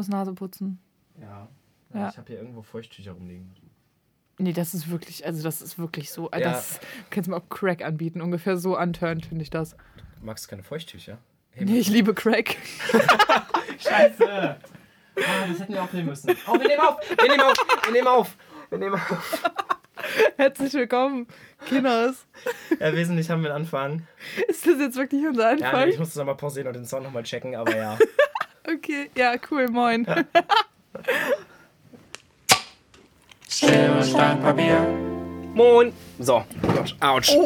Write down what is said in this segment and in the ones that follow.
muss Nase putzen. Ja. Ja. Ich habe hier irgendwo Feuchttücher rumliegen. Nee, das ist wirklich, also das ist wirklich so. Ja. Das kannst du mir auch Crack anbieten. Ungefähr so antörnt finde ich das. Du magst keine Feuchttücher? Hey, Nee, ich liebe Crack. Scheiße! Ah, das hätten wir aufnehmen müssen. Oh, wir nehmen auf! Wir nehmen auf! Wir nehmen auf! Wir nehmen auf! Herzlich willkommen, Kinders. Ja, wesentlich haben wir einen Anfang. Ist das jetzt wirklich unser Ja, Anfang? nee, ich muss das nochmal pausieren und den Sound nochmal checken, aber ja. Okay, ja, cool, moin. Schere, Stein, Papier. Moin! So, Gott, ouch.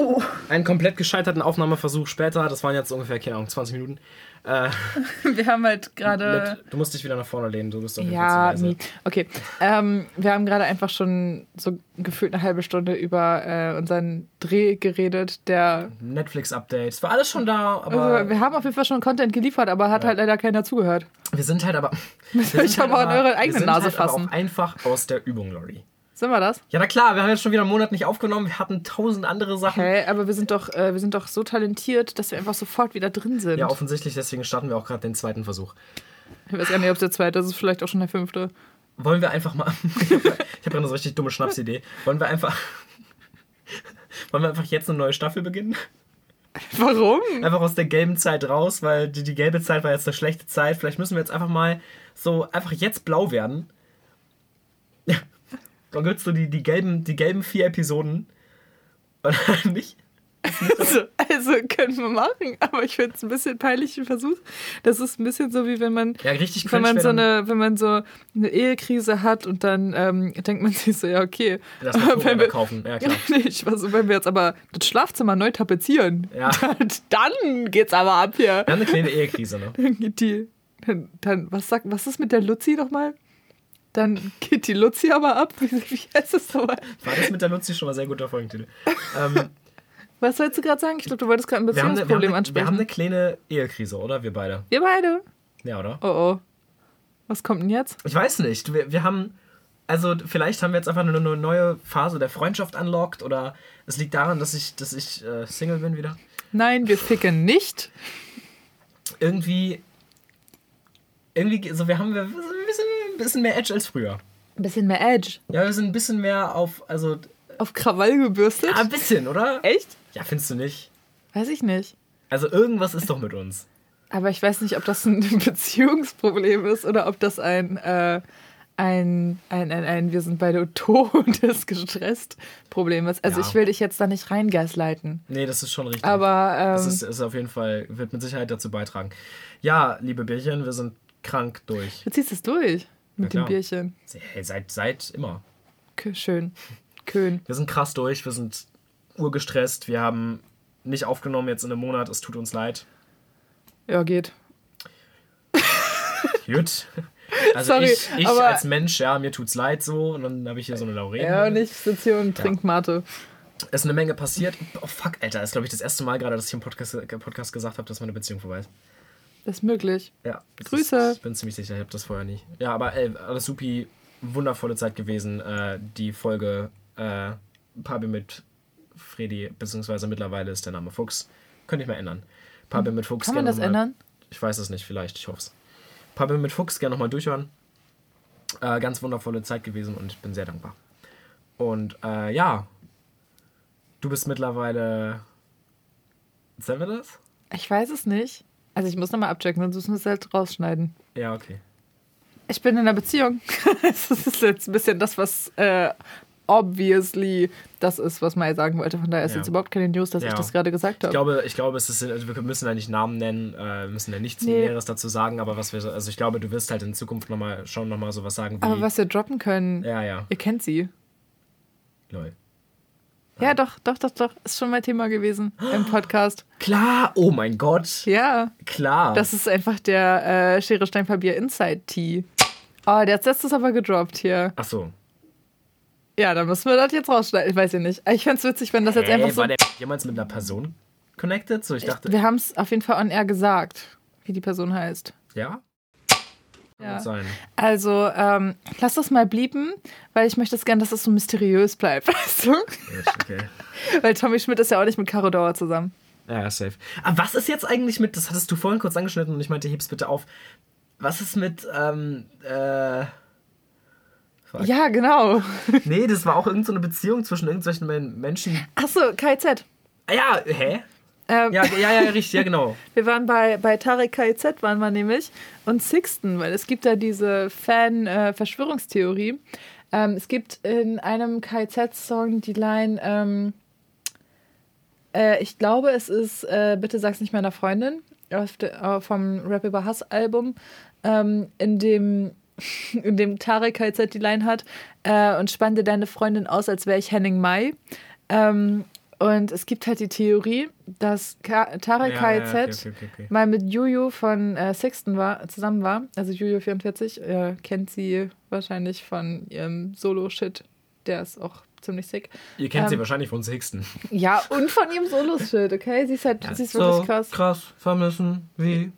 Einen komplett gescheiterten Aufnahmeversuch später, das waren jetzt ungefähr, keine Ahnung, 20 Minuten. Äh, Wir haben halt gerade. du musst dich wieder nach vorne lehnen, du bist auf jeden Ja, Fall zu nie. leise. Okay. Ähm, wir haben gerade einfach schon so gefühlt eine halbe Stunde über äh, unseren Dreh geredet, der. Netflix-Update, es war alles schon da, aber Also, wir haben auf jeden Fall schon Content geliefert, aber hat halt leider keiner zugehört. wir sind halt aber... Wir sind aber an eure eigene Nase halt fassen. einfach aus der Übung, Lori. Sind wir das? Ja, na klar, wir haben jetzt schon wieder einen Monat nicht aufgenommen, wir hatten tausend andere Sachen. Hä, aber wir sind doch, äh, wir sind doch so talentiert, dass wir einfach sofort wieder drin sind. Ja, offensichtlich, deswegen starten wir auch gerade den zweiten Versuch. ich weiß gar nicht, ob es der zweite ist, ist vielleicht auch schon der fünfte. Wollen wir einfach mal. ich habe gerade eine so richtig dumme Schnapsidee. Wollen wir einfach. Wollen wir einfach jetzt eine neue Staffel beginnen? Warum? Einfach aus der gelben Zeit raus, weil die, die gelbe Zeit war jetzt eine schlechte Zeit. Vielleicht müssen wir jetzt einfach mal so einfach jetzt blau werden. Dann gibt's so die, die, gelben, die gelben vier Episoden. Und nicht? Also, also können wir machen, aber ich finde es ein bisschen peinlich im Versuch. Das ist ein bisschen so wie wenn man Ja, richtig wenn man so eine wenn man so eine Ehekrise hat und dann ähm, denkt man sich so ja okay Das wenn wir, kaufen. Ja, klar. nee, ich wenn wir jetzt aber das Schlafzimmer neu tapezieren Ja. dann, dann geht's aber ab hier Wir haben eine kleine Ehekrise, ne? dann geht die dann, dann was sagt was ist mit der Luzi nochmal dann geht die Luzi aber ab wie, wie heißt das nochmal War das mit der Luzi schon mal sehr guter Folgentitel. Ähm, was sollst du gerade sagen ich glaube du wolltest gerade ein wir, haben eine, wir, haben Beziehungsproblem eine, wir ansprechen haben eine kleine Ehekrise, oder? Wir beide. wir beide Ja, oder? oh oh was kommt denn jetzt Ich weiß nicht. Wir, wir haben. Also, vielleicht haben wir jetzt einfach eine, eine neue Phase der Freundschaft unlocked oder es liegt daran, dass ich, dass ich äh, Single bin wieder. Nein, wir ficken nicht. Irgendwie. Irgendwie, so wir haben wir sind ein bisschen, mehr Edge als früher. Ein bisschen mehr Edge. Ja, wir sind ein bisschen mehr auf. Also. Auf Krawall gebürstet? Ja, ein bisschen, oder? Echt? Ja, findest du nicht? Weiß ich nicht. Also, irgendwas ist doch mit uns. Aber ich weiß nicht, ob das ein Beziehungsproblem ist oder ob das ein, äh, ein, ein, ein, ein wir sind beide tot und ist gestresst Problem ist. Also Ja. ich will dich jetzt da nicht reingasleiten. Nee, das ist schon richtig. Aber ähm, Das ist, ist auf jeden Fall, wird mit Sicherheit dazu beitragen. Ja, liebe Bärchen, wir sind krank durch. du ziehst es durch mit Ja, dem. Bierchen. Hey, seit, seit immer. Kö- Schön. Schön. Wir sind krass durch, wir sind urgestresst, wir haben nicht aufgenommen jetzt in einem Monat, es tut uns leid. Ja, geht. Gut. Also Sorry, ich, ich als Mensch, ja, mir tut's leid so und dann habe ich hier so eine Lauren. Ja, und ich sitze hier und trink Mate. Es ist eine Menge passiert. Oh fuck, Alter, das ist glaube ich das erste Mal gerade, dass ich im Podcast, Podcast gesagt habe, dass meine Beziehung vorbei ist. Ist möglich. Ja. Grüße. Ist, ich bin ziemlich sicher, ich habe das vorher nie. Ja, aber ey, alles supi, wundervolle Zeit gewesen. Äh, die Folge äh, Pabi mit Freddy, beziehungsweise mittlerweile ist der Name Fuchs. Könnte ich mal ändern. Pabi mit Fuchs. Kann man das ändern? Ich weiß es nicht, vielleicht, ich hoffe es. Pabi mit Fuchs, gerne nochmal durchhören. Äh, ganz wundervolle Zeit gewesen und ich bin sehr dankbar. Und äh, ja, du bist mittlerweile. Sagen wir das? Ich weiß es nicht. Also ich muss nochmal abchecken, sonst müssen wir es halt rausschneiden. Ja, okay. Ich bin in einer Beziehung. das ist jetzt ein bisschen das, was äh, obviously das ist, was Mai sagen wollte. Von daher ist Ja. jetzt überhaupt keine News, dass ich Ja. das gerade gesagt Ich habe. glaube, ich glaube, es ist, also wir müssen ja nicht Namen nennen, äh, müssen ja nichts Nee. Näheres dazu sagen, aber was wir, so- also ich glaube, du wirst halt in Zukunft nochmal schon nochmal sowas sagen wie. Aber was wir droppen können, Ja, ja, ihr kennt sie. lol. Ja, doch, doch, doch, doch. Ist schon mal Thema gewesen im Podcast. Klar, oh mein Gott, Ja, klar. das ist einfach der äh, Schere Stein Papier Inside Tea. Oh, der hat letztes aber gedroppt hier. Ach so. Ja, dann müssen wir das jetzt rausschneiden. Ich weiß ja nicht. Ich fände es witzig, wenn das jetzt Hey, einfach so. war der jemals mit einer Person connected? So, ich dachte, Wir haben es auf jeden Fall on air gesagt, wie die Person heißt. ja? Ja. sein. Also, ähm, lass das mal blieben, weil ich möchte es gerne, dass es so mysteriös bleibt, weißt du? Okay. Weil Tommy Schmidt ist ja auch nicht mit Caro Dauer zusammen. Ja, safe. Aber was ist jetzt eigentlich mit, das hattest du vorhin kurz angeschnitten und ich meinte, heb's bitte auf. Was ist mit, ähm, äh, fuck. Ja, genau. Nee, das war auch irgendeine so eine Beziehung zwischen irgendwelchen Men- Menschen. Achso, KZ. Ah, ja, hä? Ähm, Ja, ja, ja, richtig, ja, genau. Wir waren bei, bei Tarek KZ, waren wir nämlich, und Sixten, weil es gibt da diese Fan-Verschwörungstheorie. ähm, es gibt in einem KZ-Song die Line, ähm, äh, ich glaube, es ist äh, Bitte sag's nicht meiner Freundin, de, äh, vom Rap über Hass-Album, ähm, in dem in dem Tarek KZ die Line hat äh, und spann dir deine Freundin aus, als wäre ich Henning Mai. Ähm, und es gibt halt die Theorie, dass Ka Tarek Ja, ja, KZ okay, okay, okay, okay. mal mit Juju von äh, Sixten war, zusammen war. Also Juju 44, äh, kennt sie wahrscheinlich von ihrem Solo-Shit. Der ist auch ziemlich sick. Ihr kennt sie Ähm, wahrscheinlich von Sixten. Ja, und von ihrem Solo-Shit, okay? Sie ist halt, sie ist wirklich krass. krass vermissen, wie.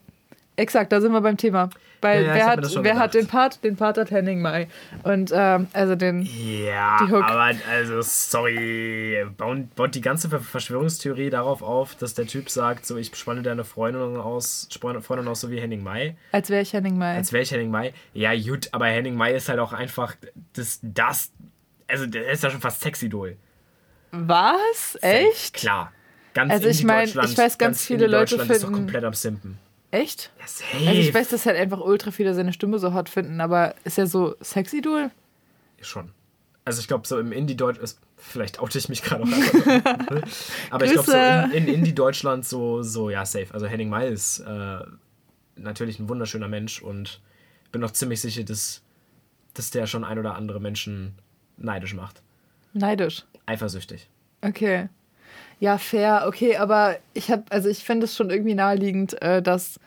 Exakt, da sind wir beim Thema. Weil Ja, wer, hat, wer hat den Part? Den Part hat Henning Mai. Und ähm, also den. Ja, Die Hook. aber also, sorry, bauen, baut die ganze Ver- Verschwörungstheorie darauf auf, dass der Typ sagt, so, ich spanne deine Freundin aus, Freundin aus so wie Henning Mai, Als wäre ich Henning Mai. als wäre ich Henning Mai. Ja, gut, aber Henning Mai ist halt auch einfach das, das, also der ist ja schon fast Sexidol. Was? Echt? Klar. Ganz Also ich mein, Indie-Deutschland- ich weiß, ganz viele Leute Indie-Deutschland ist doch finden- komplett am Simpen. Echt? Ja, safe. Also ich weiß, dass halt einfach ultra viele seine Stimme so hot finden, aber ist er so Sexidol? Schon. Also ich glaube, so im Indie-Deutsch ist, vielleicht oute ich mich gerade auch einfach. nur. Aber ich glaube, so in, in Indie-Deutschland so, so, ja, safe. Also Henning May ist äh, natürlich ein wunderschöner Mensch und bin auch ziemlich sicher, dass, dass der schon ein oder andere Menschen neidisch macht. Neidisch. Eifersüchtig. Okay. Ja, fair, okay, aber ich habe, also ich finde es schon irgendwie naheliegend, äh, dass,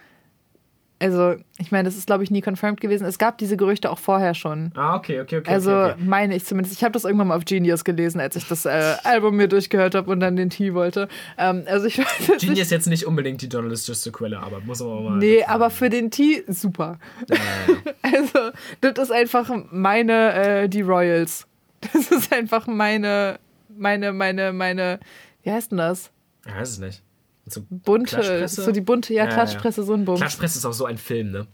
also ich meine, das ist glaube ich nie confirmed gewesen. Es gab diese Gerüchte auch vorher schon. Ah, okay, okay, okay. Also okay, okay. meine ich zumindest. Ich habe das irgendwann mal auf Genius gelesen, als ich das äh, Album mir durchgehört habe und dann den Tee wollte. Ähm, also ich weiß Genie nicht. ist jetzt nicht unbedingt die journalistischste Quelle, aber muss man mal. Nee, aber für den Tee super. Ja, ja, ja. Also, das ist einfach meine, äh, die Royals. Das ist einfach meine, meine, meine, meine, wie heißt denn das? Ich weiß es nicht. So Bunte, so die bunte, ja, Ja, ja, Klatschpresse, so ein Bums. Klatschpresse ist auch so ein Film, ne?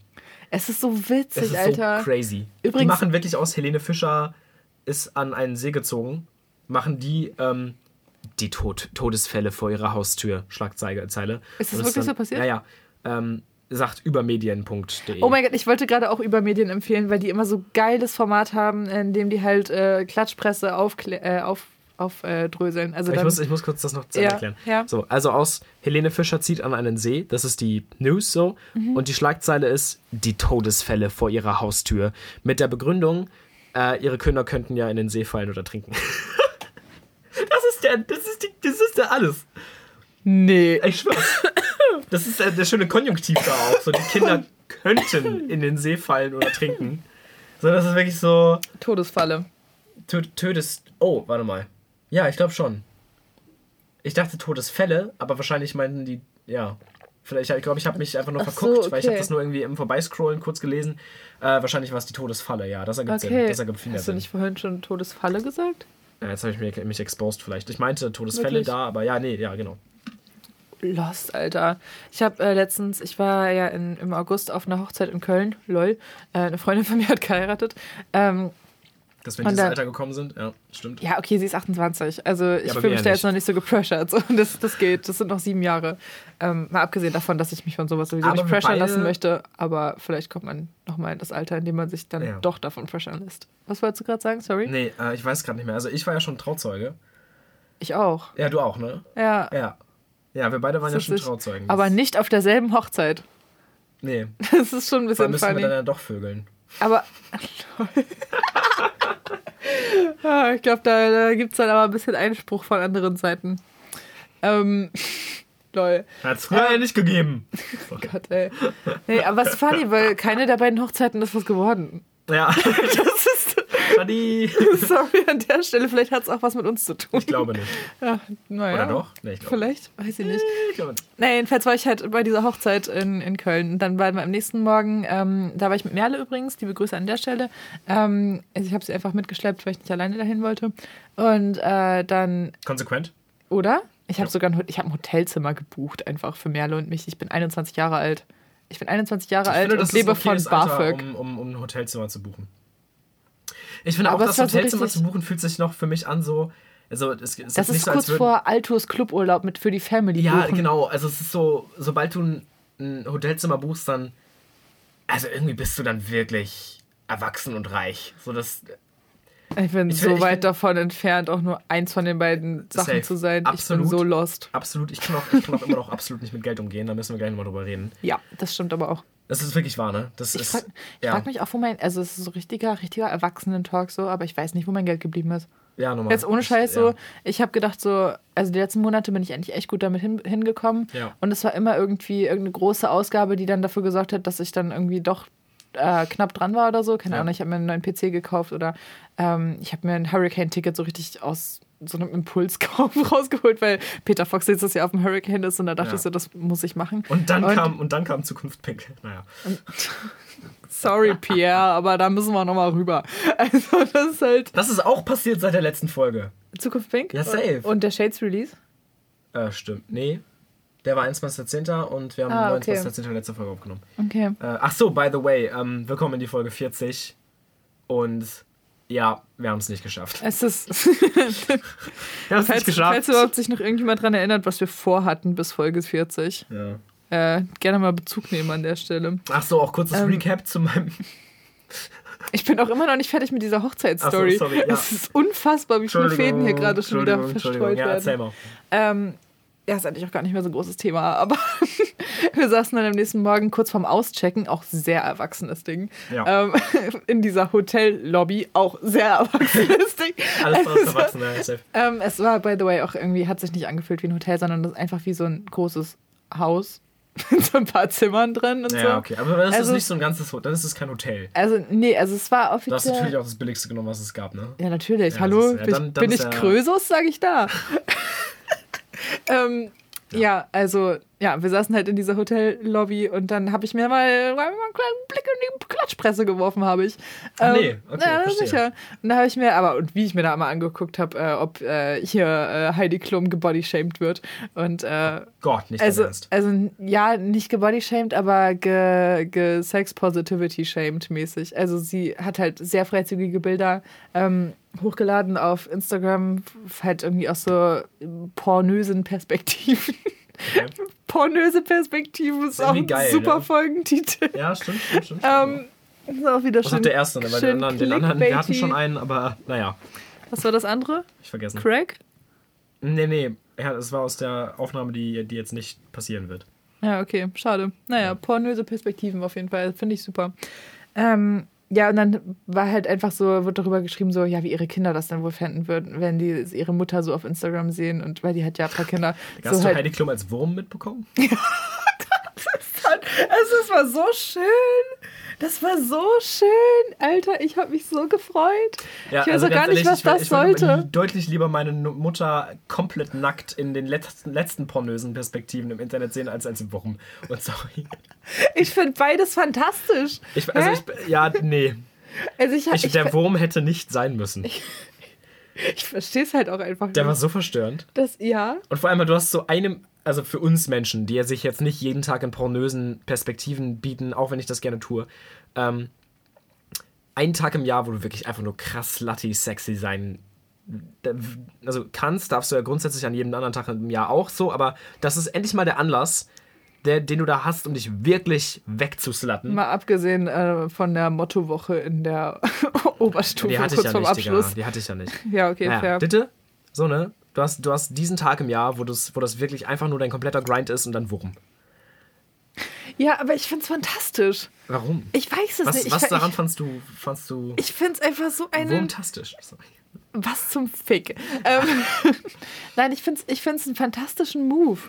Es ist so Es witzig, ist Alter. so crazy. die Übrigens- machen wirklich aus, Helene Fischer ist an einen See gezogen, machen die ähm, die Tod Todesfälle vor ihrer Haustür, Schlagzeile. Zeile. Ist das Und wirklich so passiert? Ja, ja. Ähm, sagt übermedien.de. Oh mein Gott, ich wollte gerade auch über Medien empfehlen, weil die immer so geiles Format haben, in dem die halt äh, Klatschpresse aufklä- äh, auf, aufdröseln. also ich dann, muss, ich muss kurz das noch zu Ja, erklären. ja. So, also aus Helene Fischer zieht an einen See, das ist die News so. Mhm. Und die Schlagzeile ist die Todesfälle vor ihrer Haustür. Mit der Begründung, äh, ihre Kinder könnten ja in den See fallen oder trinken. das ist der, das ist die, das ist der alles. nee. Ich schwör's. Das ist der, der schöne Konjunktiv da auch. So, die Kinder könnten in den See fallen oder trinken. So, das ist wirklich so. Todesfalle. Tödes. Oh, warte mal. Ja, ich glaube schon. Ich dachte Todesfälle, aber wahrscheinlich meinten die. Ja. Vielleicht, ich glaube, ich habe mich einfach nur Ach so, verguckt, weil ich habe okay. das nur irgendwie im Vorbeiscrollen kurz gelesen. Äh, wahrscheinlich war es die Todesfalle, ja. Das ergibt Sinn. Okay. Das ergibt viel Hast du Sinn. nicht vorhin schon Todesfalle gesagt? Ja, jetzt habe ich mich, mich exposed vielleicht. Ich meinte Todesfälle Wirklich? da, aber ja, nee, ja, genau. Lost, Alter. Ich habe äh, letztens, ich war ja in, im August auf einer Hochzeit in Köln, lol. Äh, eine Freundin von mir hat geheiratet. Ähm, Dass wir Und in dieses dann- Alter gekommen sind, ja, stimmt. ja, okay, sie ist 28. Also ich aber fühle wir mich da ja jetzt noch nicht so gepressured. So. Das, das geht. Das sind noch sieben Jahre. Ähm, mal abgesehen davon, dass ich mich von sowas sowieso Aber nicht wir pressure beide- lassen möchte. Aber vielleicht kommt man nochmal in das Alter, in dem man sich dann Ja. doch davon pressuren lässt. Was wolltest du gerade sagen? Sorry? Nee, äh, ich weiß gerade nicht mehr. Also ich war ja schon Trauzeuge. Ich auch. Ja, du auch, ne? Ja. Ja. Ja, wir beide waren ja Das schon ist- Trauzeugen. Aber nicht auf derselben Hochzeit. Nee, Das ist schon ein bisschen allem müssen wir funny. dann ja doch vögeln. Aber. ja, ich glaube, da, da gibt es dann aber ein bisschen Einspruch von anderen Seiten. Ähm. Lol. Hat es früher ja nicht gegeben. Gott, ey. Nee, aber was funny, weil keine der beiden Hochzeiten ist was geworden. Ja, Das ist. Buddy. Sorry an der Stelle, vielleicht hat es auch was mit uns zu tun. Ich glaube nicht. Ja, naja. Oder doch? Nee, Vielleicht, weiß ich nicht. Ich glaube nicht. Na, jedenfalls war ich halt bei dieser Hochzeit in, in Köln. Und dann waren wir am nächsten Morgen, ähm, da war ich mit Merle übrigens, die Begrüße an der Stelle. Ähm, also ich habe sie einfach mitgeschleppt, weil ich nicht alleine dahin wollte. Und äh, dann, Konsequent? oder? Ich habe Ja. sogar ein, ich hab ein Hotelzimmer gebucht, einfach für Merle und mich. Ich bin 21 Jahre alt. Ich bin 21 Jahre Ich alt finde, und lebe von okayes Alter, BAföG. um, um, um ein Hotelzimmer zu buchen. Ich finde auch, das so Hotelzimmer richtig- zu buchen fühlt sich noch für mich an so. Also, es, es Das ist so, kurz würden, vor Altos Cluburlaub mit für die Family. Ja, buchen. genau. Also, es ist so, sobald du ein, ein Hotelzimmer buchst, dann. Also, irgendwie bist du dann wirklich erwachsen und reich. So, das. Ich bin Ich so ich weit find- davon entfernt, auch nur eins von den beiden Sachen Safe. zu sein. Absolut. Ich bin so lost. Absolut. Ich kann, auch, ich kann auch immer noch absolut nicht mit Geld umgehen. Da müssen wir gleich nochmal drüber reden. Ja, das stimmt aber auch. Das ist wirklich wahr, ne? Das Ich ist. frage ja. frag mich auch, wo mein, also es ist so richtiger, richtiger Erwachsenen-Talk so, aber ich weiß nicht, wo mein Geld geblieben ist. ja, normal. Jetzt ohne Scheiß ja. so, ich habe gedacht so, also die letzten Monate bin ich eigentlich echt gut damit hin, hingekommen Ja. und es war immer irgendwie irgendeine große Ausgabe, die dann dafür gesorgt hat, dass ich dann irgendwie doch äh, knapp dran war oder so. Keine Ja. Ahnung, ich habe mir einen neuen PC gekauft oder ähm, ich habe mir ein Hurricane-Ticket so richtig aus so einem Impulskauf rausgeholt, weil Peter Fox nächstes Jahr auf dem Hurricane ist und da dachte Ja. ich so, das muss ich machen. Und dann kam und dann kam Zukunft Pink. Naja. Sorry, Pierre, aber da müssen wir nochmal rüber. Also, das ist halt Das ist auch passiert seit der letzten Folge. Zukunft Pink. Ja, safe. Und der Shades Release. Äh, stimmt. Nee. Der war 21.10. und wir haben Ah, okay. 29.10. letzte Folge aufgenommen. Okay. Äh, ach so, by the way, ähm, willkommen in die Folge 40. Und ja, wir haben es nicht geschafft. Es ist. Wir haben es falls, falls überhaupt sich noch irgendjemand dran erinnert, was wir vorhatten bis Folge 40. Ja. Äh, gerne mal Bezug nehmen an der Stelle. Ach so, auch kurzes Ähm, Recap zu meinem. Ich bin auch immer noch nicht fertig mit dieser Hochzeitsstory. So, sorry, ja. Es ist unfassbar, wie viele Fäden hier gerade schon wieder Entschuldigung, Entschuldigung. verstreut Ja, erzähl werden. mal. Ähm, ja, ist eigentlich auch gar nicht mehr so ein großes Thema, aber wir saßen dann am nächsten Morgen kurz vorm Auschecken, auch sehr erwachsenes Ding. Ja. Ähm, in dieser Hotellobby, auch sehr erwachsenes Ding. Alles Also, draus erwachsen, ja, safe. Ähm, es war, by the way, auch irgendwie, hat sich nicht angefühlt wie ein Hotel, sondern das ist einfach wie so ein großes Haus mit so ein paar Zimmern drin und so. Ja, okay. Aber dann ist es Also- nicht so ein ganzes Hotel, dann ist es kein Hotel. Also, nee, also es war Du hast offiziell. natürlich auch das billigste genommen, was es gab, ne? Ja, natürlich. Ja, Hallo, das ist- ja, bin, dann- dann bin ist ich ja- Krösus, sage ich da. ähm, ja. also, ja, wir saßen halt in dieser Hotellobby und dann habe ich mir mal, mal einen kleinen Blick in die Klatschpresse geworfen, habe ich. Ach, Ähm, nee, okay, ja, verstehe. sicher. Und da habe ich mir, aber, und wie ich mir da mal angeguckt habe, äh, ob äh, hier äh, Heidi Klum gebodyshamed wird. Und äh, Gott, nicht also, Ernst. also ja, nicht gebodyshamed, aber ge, ge Sex-Positivity-shamed mäßig. Also sie hat halt sehr freizügige Bilder ähm, hochgeladen auf Instagram, halt irgendwie aus so pornösen Perspektiven. Okay. Pornöse Perspektiven ist, Ist auch ein geil, super ne? Folgentitel. Ja, stimmt, stimmt, stimmt. Ähm, ist auch wieder das schön. ist der erste, ne? Weil den anderen, den anderen, wir hatten schon einen, aber naja, Was war das andere? ich vergessen. Craig? Nee, nee, ja, das war aus der Aufnahme, die, die jetzt nicht passieren wird. Ja, okay, schade. Naja, pornöse Perspektiven auf jeden Fall, finde ich super. Ähm, ja, und dann war halt einfach so, wird darüber geschrieben, so, ja, wie ihre Kinder das dann wohl fänden würden, wenn die ihre Mutter so auf Instagram sehen und weil die hat ja ein paar Kinder. Hast so du halt, Heidi Klum als Wurm mitbekommen? also, es war so schön. Das war so schön. Alter, ich habe mich so gefreut. ich weiß also auch gar nicht, was ich das ich würde sollte. deutlich lieber meine Mutter komplett nackt in den letzten, letzten pornösen Perspektiven im Internet sehen, als als Wurm. Und sorry. Ich finde beides fantastisch. Ich, also ich, ja, nee. Also ich, Ich, ich, der Wurm hätte nicht sein müssen. ich verstehe es halt auch einfach Der nicht. war so verstörend. das, ja. Und vor allem, du hast so einem, also für uns Menschen, die ja sich jetzt nicht jeden Tag in pornösen Perspektiven bieten, auch wenn ich das gerne tue, ähm, einen Tag im Jahr, wo du wirklich einfach nur krass slutty sexy sein also kannst, darfst du ja grundsätzlich an jedem anderen Tag im Jahr auch so, aber das ist endlich mal der Anlass, der, den du da hast, um dich wirklich wegzuslatten. Mal abgesehen äh, von der Mottowoche in der Oberstufe Die hatte ich kurz ja vorm nicht, Digga. Abschluss. Die hatte ich ja nicht. Ja, okay, Naja, fair. bitte? So, ne? Du hast, du hast diesen Tag im Jahr, wo, du's, wo das wirklich einfach nur dein kompletter Grind ist und dann Wurm. Ja, aber ich find's fantastisch. Warum? Ich weiß es Was, nicht. Ich, was ich, daran fandst du, fandst du ich find's einfach so eine. wurmtastisch? Sorry. Was zum Fick. Ähm, Nein, ich find's, ich find's einen fantastischen Move.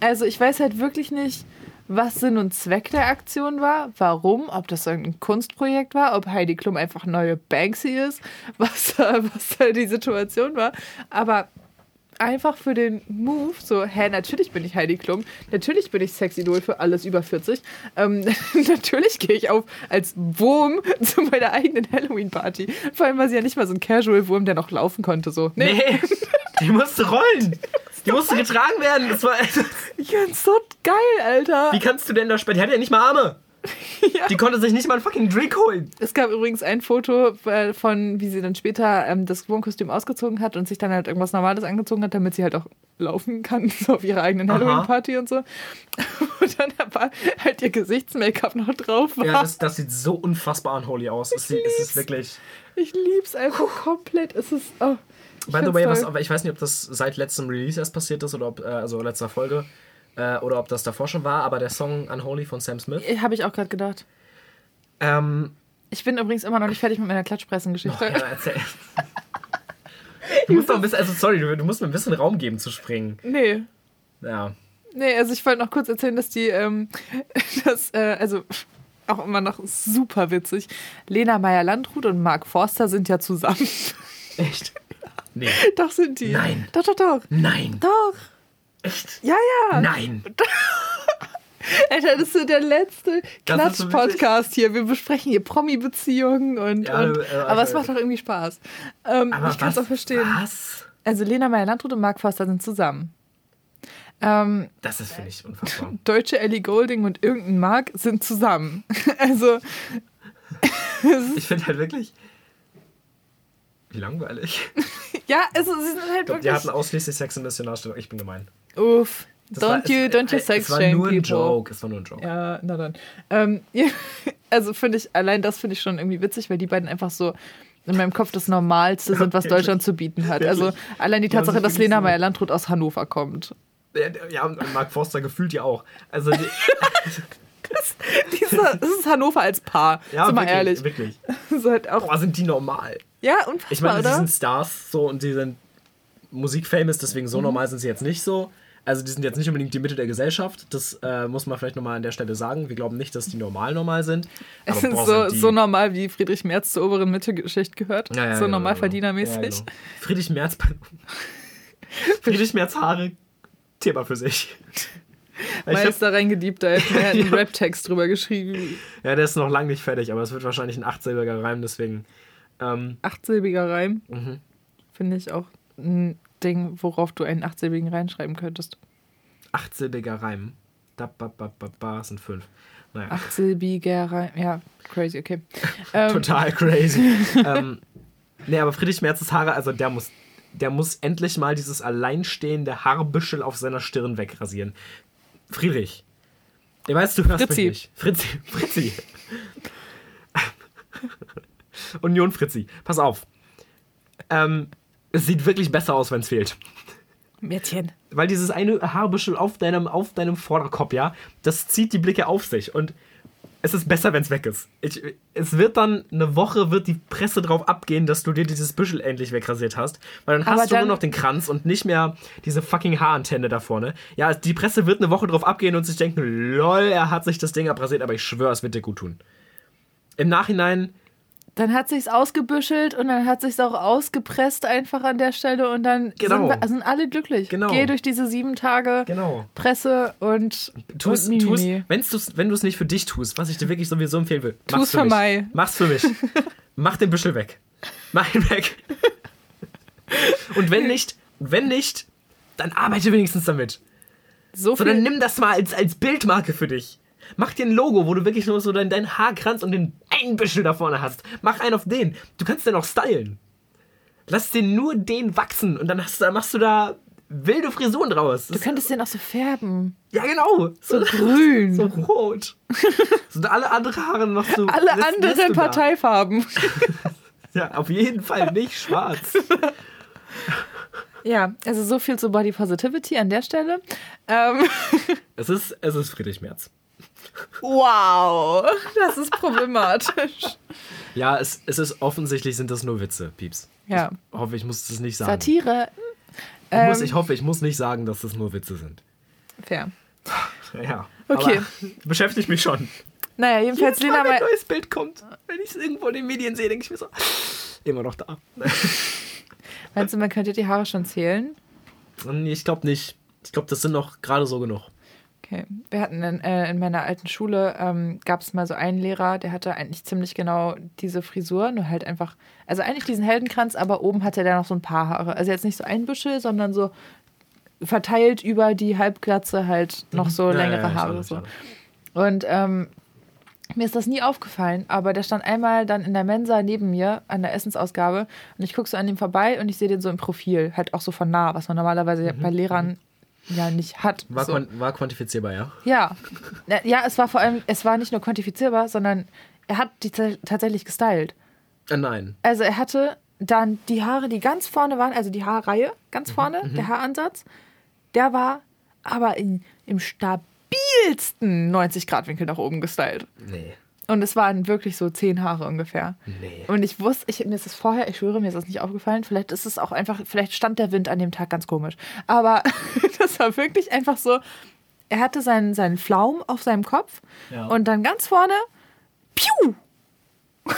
Also ich weiß halt wirklich nicht, was Sinn und Zweck der Aktion war, warum, ob das irgendein Kunstprojekt war, ob Heidi Klum einfach neue Banksy ist, was, was da die Situation war. Aber einfach für den Move, so, hä, natürlich bin ich Heidi Klum, natürlich bin ich Sexidol für alles über 40, ähm, natürlich gehe ich auf als Wurm zu meiner eigenen Halloween-Party. Vor allem war sie ja nicht mal so ein Casual-Wurm, der noch laufen konnte, so. Nee, Nee, die musste rollen. Die musste getragen werden. Das war, Ich find's so geil, Alter. wie kannst du denn da später? Die hatte ja nicht mal Arme. Ja. Die konnte sich nicht mal einen fucking Drink holen. Es gab übrigens ein Foto äh, von, wie sie dann später ähm, das Wohnkostüm ausgezogen hat und sich dann halt irgendwas Normales angezogen hat, damit sie halt auch laufen kann, so auf ihrer eigenen. Halloween-Party und so. Und dann aber halt ihr Gesichtsmake-up noch drauf war. Ja, das, das sieht so unfassbar unholy aus. Es, sieht- es ist wirklich. ich lieb's einfach komplett. Es ist. Oh, ich By the way, was, ich weiß nicht, ob das seit letztem Release erst passiert ist oder ob, äh, also letzter Folge, äh, oder ob das davor schon war, aber der Song Unholy von Sam Smith. Habe ich auch gerade gedacht. Ähm, Ich bin übrigens immer noch nicht fertig mit meiner Klatschpressengeschichte. ja, erzähl. Du musst doch ein bisschen, also sorry, du, du musst mir ein bisschen Raum geben zu springen. Nee. Ja. Nee, also ich wollte noch kurz erzählen, dass die, ähm, dass, äh, also auch immer noch super witzig, Lena Meyer-Landrut und Mark Forster sind ja zusammen. Echt? Nee. doch sind die. Nein. Doch, doch, doch. Nein. Doch. Echt? Ja, ja. Nein. Alter, das ist so der letzte ist so Klatsch-Podcast hier. Wir besprechen hier Promi-Beziehungen und, Ja, und äh, aber es äh, macht doch irgendwie Spaß. Ähm, Aber ich kann es auch verstehen. Was? Also Lena Meyer-Landrut und Mark Forster sind zusammen. Ähm, Das ist, finde ich, unfassbar. deutsche Ellie Golding und irgendein Mark sind zusammen. also Ich finde halt wirklich. Wie langweilig. Ja, also sie sind halt Ich glaube, die wirklich. hatten ausschließlich Sex in Missionarstellung. Ich bin gemein. Uff. Das Don't war- you, don't you es sex war shame nur ein people. Joke. Es war nur ein Joke. Ja, na dann. Ähm, ja, also finde ich, allein das finde ich schon irgendwie witzig, weil die beiden einfach so in meinem Kopf das Normalste sind, was? Deutschland zu bieten hat. Also allein die Die Tatsache, dass Lena Meyer-Landrut aus Hannover kommt. Ja, und Mark Forster gefühlt ja auch. Also, die, Dieser, das ist Hannover als Paar. ja, sind wir wirklich, ehrlich. wirklich. So halt auch, Boah, sind die normal. ja, unfassbar, Ich meine, oder? sind Stars so und sie sind musikfamous, deswegen Mhm. so normal sind sie jetzt nicht so. Also die sind jetzt nicht unbedingt die Mitte der Gesellschaft. Das äh, muss man vielleicht nochmal an der Stelle sagen. Wir glauben nicht, dass die normal normal sind. Es sind boah, so, sind so normal, wie Friedrich Merz zur oberen Mittelschicht gehört. Ja, ja, so genau, normalverdienermäßig. genau. Ja. Friedrich Merz. Friedrich Merz Haare. Thema für sich. Ich Mal hab, ist da reingediebt, da hätten wir einen Ja. Rap-Text drüber geschrieben. ja, der ist noch lange nicht fertig, aber es wird wahrscheinlich ein achtsilbiger Reim, deswegen. Ähm, Achtsilbiger Reim. mhm. Finde ich auch Ding, worauf du einen achtsilbigen reinschreiben könntest. achtsilbiger Reim. Da, ba, ba, ba, ba, sind fünf. Naja. Achtsilbiger Reim. Ja, crazy, okay. Ähm, Total crazy. ähm, nee, aber Friedrich Merzes Haare, also der muss, der muss endlich mal dieses alleinstehende Haarbüschel auf seiner Stirn wegrasieren. Friedrich. Ich weiß, du hörst Fritzi. mich nicht. Fritzi. Fritzi. Union Fritzi. Pass auf. Ähm, es sieht wirklich besser aus, wenn es fehlt. Mädchen. Weil dieses eine Haarbüschel auf deinem, auf deinem Vorderkopf, ja, das zieht die Blicke auf sich. Und es ist besser, wenn es weg ist. Ich, es wird dann eine Woche, wird die Presse drauf abgehen, dass du dir dieses Büschel endlich wegrasiert hast. Weil dann hast Aber du dann- nur noch den Kranz und nicht mehr diese fucking Haarantenne da vorne. Ja, die Presse wird eine Woche drauf abgehen und sich denken, lol, er hat sich das Ding abrasiert, aber ich schwöre, es wird dir gut tun. Im Nachhinein, Dann hat sich's ausgebüschelt und dann hat sich's auch ausgepresst einfach an der Stelle und dann Genau. sind, wir, sind alle glücklich. Genau. Geh durch diese sieben Tage genau. Presse und, Tu's, und tu's, Mimimi. wenn's du's, wenn du es nicht für dich tust, was ich dir wirklich sowieso empfehlen will, Tu's mach's für, für mich. Mai. Mach's für mich. Mach den Büschel weg. Mach ihn weg. Und wenn nicht, wenn nicht, dann arbeite wenigstens damit. So So, dann nimm das mal als, als Bildmarke für dich. Mach dir ein Logo, wo du wirklich nur so deinen, deinen Haarkranz und den einen Büschel da vorne hast. Mach einen auf den. Du kannst den auch stylen. Lass den nur den wachsen und dann, hast, du- dann machst du da wilde Frisuren draus. du könntest den auch so färben. ja, genau. So grün. So rot. so alle andere Haare noch so. alle lässt- lässt anderen du da. Parteifarben. Ja, auf jeden Fall nicht schwarz. Ja, also so viel zu Body Positivity an der Stelle. Ähm, Es ist, es ist Friedrich Merz. Wow, das ist problematisch. Ja, es, es ist offensichtlich sind das nur Witze, Pieps. Ja, Ich hoffe, ich muss es nicht sagen. Satire. Ich, muss, Ähm, ich hoffe, ich muss nicht sagen, dass das nur Witze sind. Fair. Ja. Okay. Aber beschäftigt mich schon. Naja, jedenfalls Jedes Lena Mal, wenn ein neues Bild kommt, wenn ich es irgendwo in den Medien sehe, denke ich mir so, immer noch da. Meinst du, man könnte die Haare schon zählen? Nee, Ich glaube nicht. Ich glaube, das sind noch gerade so genug. Okay. Wir hatten in, äh, in meiner alten Schule, ähm, gab es mal so einen Lehrer, der hatte eigentlich ziemlich genau diese Frisur, nur halt einfach, also eigentlich diesen Heldenkranz, aber oben hatte der noch so ein paar Haare. Also jetzt nicht so ein Büschel, sondern so verteilt über die Halbglatze halt noch so Mhm. Ja, längere ja, ja, Haare. so. Und ähm, mir ist das nie aufgefallen, aber der stand einmal dann in der Mensa neben mir an der Essensausgabe und ich gucke so an ihm vorbei und ich sehe den so im Profil, halt auch so von nah, was man normalerweise bei Lehrern ja nicht hat. Mhm. War, so. quan war quantifizierbar, ja? Ja. Ja, es war vor allem, es war nicht nur quantifizierbar, sondern er hat die ta- tatsächlich gestylt. Äh, nein. Also er hatte dann die Haare, die ganz vorne waren, also die Haarreihe ganz vorne, der Haaransatz, der war aber in, im stabilsten 90-Grad-Winkel nach oben gestylt. Nee. Und es waren wirklich so zehn Haare ungefähr. Nee. Und ich wusste, ich, mir ist es vorher, ich schwöre, mir ist das nicht aufgefallen. Vielleicht ist es auch einfach, vielleicht stand der Wind an dem Tag ganz komisch. Aber das war wirklich einfach so, er hatte seinen, seinen Flaum auf seinem Kopf Ja. und dann ganz vorne, piu!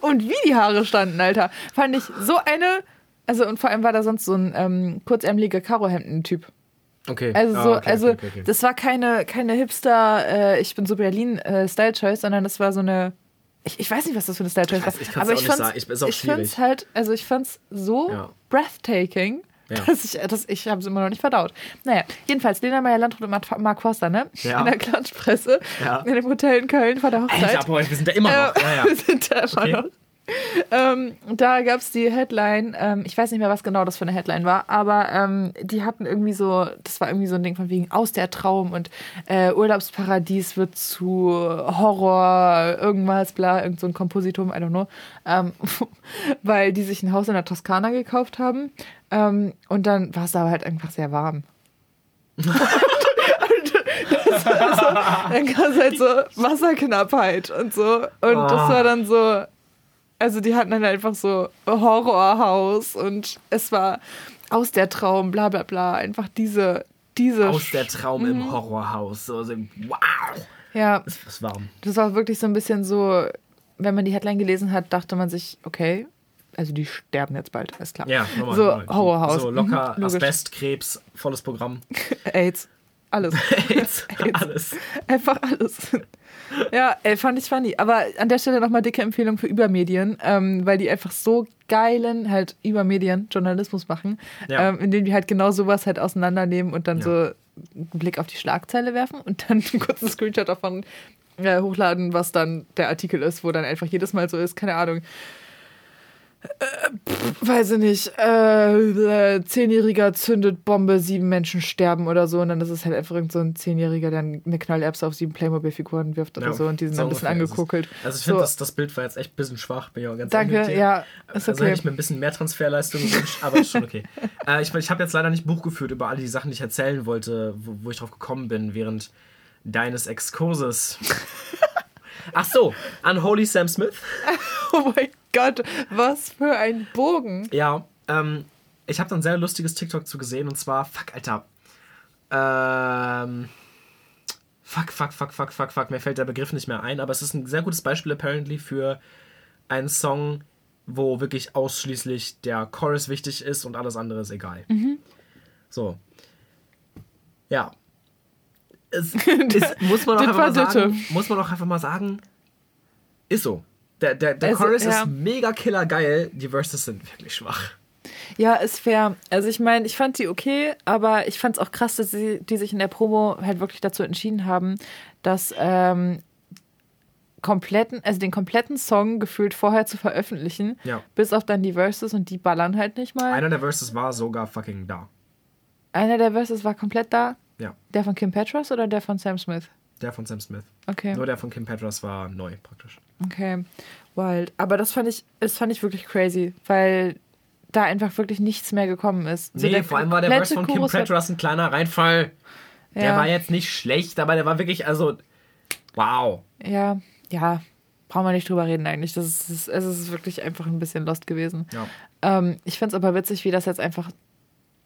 und wie die Haare standen, Alter. Fand ich so eine, also und vor allem war da sonst so ein ähm, kurzärmeliger Karohemden-Typ. Okay. Also Ah, so, okay, also okay, okay, das war keine, keine Hipster, äh, ich bin so Berlin äh, Style Choice, sondern das war so eine. Ich, ich weiß nicht, was das für eine Style Choice war. ich aber ich fand's. Ich- ich fand's halt, also ich fand's so Ja. breathtaking, Ja. dass ich, dass ich habe es immer noch nicht verdaut. Naja, jedenfalls Lena Meyer Landrut und Mark- Mark Forster, ne? Ja. In der Klatschpresse, Ja. in dem Hotel in Köln vor der Hochzeit. Alter, boah, wir sind da immer noch. Äh, Ja, ja. Wir sind da immer Okay. noch. Ähm, da gab es die Headline, ähm, ich weiß nicht mehr, was genau das für eine Headline war, aber ähm, die hatten irgendwie so, das war irgendwie so ein Ding von wegen aus der Traum und äh, Urlaubsparadies wird zu Horror, irgendwas, bla, irgend so ein Kompositum, I don't know, ähm, weil die sich ein Haus in der Toskana gekauft haben ähm, und dann war es da halt einfach sehr warm. dann gab es halt so Wasserknappheit und so. Und das war dann so, also die hatten dann einfach so Horrorhaus und es war aus der Traum, bla bla bla. Einfach diese, diese. Aus der Traum Mhm. im Horrorhaus. So, so, wow. Ja, Das ist warm. das war wirklich so ein bisschen so, wenn man die Headline gelesen hat, dachte man sich, okay, also die sterben jetzt bald, ist klar. Ja, normal. So. Horrorhaus. So locker, Mhm, logisch. Asbest, Krebs, volles Programm. AIDS. Alles. AIDS, AIDS. alles. Einfach alles. Ja, ey, fand ich funny. Aber an der Stelle nochmal dicke Empfehlung für Übermedien, ähm, weil die einfach so geilen halt Übermedien Journalismus machen, Ja. ähm, indem die halt genau sowas halt auseinandernehmen und dann Ja. so einen Blick auf die Schlagzeile werfen und dann einen kurzen Screenshot davon äh, hochladen, was dann der Artikel ist, wo dann einfach jedes Mal so ist, keine Ahnung. Äh, pff, weiß ich nicht, äh, äh, Zehnjähriger zündet Bombe, sieben Menschen sterben oder so und dann ist es halt einfach irgend so ein Zehnjähriger, der eine Knallerbse auf sieben Playmobil-Figuren wirft oder Ja, so und die sind so dann ein bisschen es. angekuckelt. Also ich finde, So. das, das Bild war jetzt echt ein bisschen schwach. Bin ich auch ganz Danke, ja, ist Also okay. hätte ich mir ein bisschen mehr Transferleistung gewünscht, aber ist schon okay. äh, ich ich habe jetzt leider nicht Buch geführt über alle die Sachen, die ich erzählen wollte, wo, wo ich drauf gekommen bin, während deines Exkurses. Ach so, Unholy Sam Smith. Oh mein Gott, was für ein Bogen. Ja, ähm, ich habe da ein sehr lustiges TikTok zu gesehen und zwar, fuck, Alter. Ähm, fuck, fuck, fuck, fuck, fuck, fuck, mir fällt der Begriff nicht mehr ein, aber es ist ein sehr gutes Beispiel apparently für einen Song, wo wirklich ausschließlich der Chorus wichtig ist und alles andere ist egal. So. Ja. Es, es muss man auch Das einfach mal sagen, muss man auch einfach mal sagen, ist so. Der, der, der Also, Chorus ja. ist mega killer geil, die Verses sind wirklich schwach. Ja, ist fair. Also ich meine, ich fand die okay, aber ich fand es auch krass, dass sie die sich in der Promo halt wirklich dazu entschieden haben, dass ähm, kompletten, also den kompletten Song gefühlt vorher zu veröffentlichen, Ja. bis auf dann die Verses und die ballern halt nicht mal. Einer der Verses war sogar fucking da. Einer der Verses war komplett da. Ja, Der von Kim Petras oder der von Sam Smith? der von Sam Smith. Okay. Nur der von Kim Petras war neu praktisch. Okay, wild. Aber das fand ich, das fand ich wirklich crazy, weil da einfach wirklich nichts mehr gekommen ist. So nee, vor allem war der Verse von Kim war- Petras ein kleiner Reinfall. Der Ja. war jetzt nicht schlecht, aber der war wirklich, also, wow. Ja, ja, brauchen wir nicht drüber reden eigentlich. Das ist, das ist, es ist wirklich einfach ein bisschen lost gewesen. Ja. Ähm, ich finde es aber witzig, wie das jetzt einfach.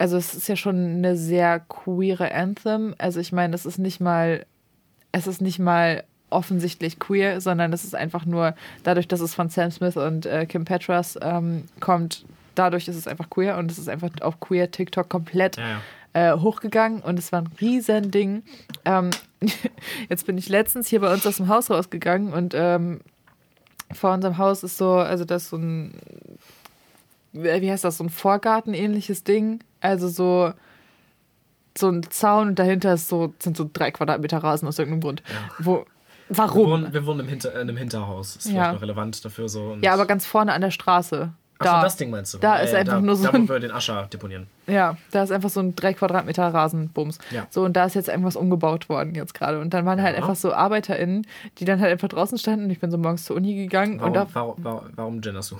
Also, es ist ja schon eine sehr queere Anthem. Also, ich meine, es ist nicht mal. Es ist nicht mal offensichtlich queer, sondern es ist einfach nur dadurch, dass es von Sam Smith und äh, Kim Petras ähm, kommt. Dadurch ist es einfach queer und es ist einfach auf queer TikTok komplett Ja, äh, hochgegangen und es war ein riesen Ding. Ähm, jetzt bin ich letztens hier bei uns aus dem Haus rausgegangen und ähm, vor unserem Haus ist so, also das ist so ein wie heißt das, so ein Vorgarten-ähnliches Ding. Also so, so ein Zaun und dahinter ist so, sind so drei Quadratmeter Rasen aus irgendeinem Grund. Wo, Wir warum? wohnen, wir wohnen im Hinter, in einem Hinterhaus. Ist Ja. vielleicht noch relevant dafür so. Ja, aber ganz vorne an der Straße. Ach Da, so, das Ding meinst du? da ist einfach da, nur so Da, wo wir den Ascher deponieren. ja, da ist einfach so ein drei Quadratmeter Rasenbums. Ja. So, und da ist jetzt irgendwas umgebaut worden jetzt gerade. Und dann waren halt Ja. einfach so ArbeiterInnen, die dann halt einfach draußen standen. Und ich bin so morgens zur Uni gegangen Warum, und da warum, warum, warum genderst du?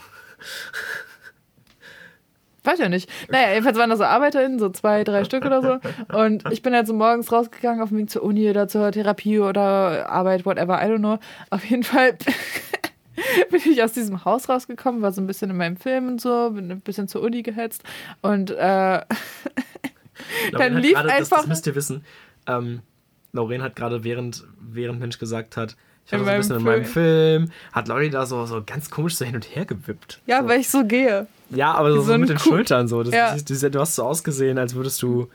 Weiß ja nicht. Naja, jedenfalls waren da so ArbeiterInnen, so zwei, drei Stück oder so. Und ich bin halt so morgens rausgegangen auf dem Weg zur Uni oder zur Therapie oder Arbeit, whatever, I don't know. Auf jeden Fall bin ich aus diesem Haus rausgekommen, war so ein bisschen in meinem Film und so, bin ein bisschen zur Uni gehetzt. Und äh, Lauren hat lief gerade, das, das einfach- müsst ihr wissen. Ähm, Lauren hat gerade, während, während Mensch gesagt hat, ich In war so ein bisschen in meinem Film, hat Laurie da so, so ganz komisch so hin und her gewippt. ja, so. weil ich so gehe. Ja, aber so, so mit den Kuh- Schultern so. Das, Ja. das, du hast so ausgesehen, als würdest du,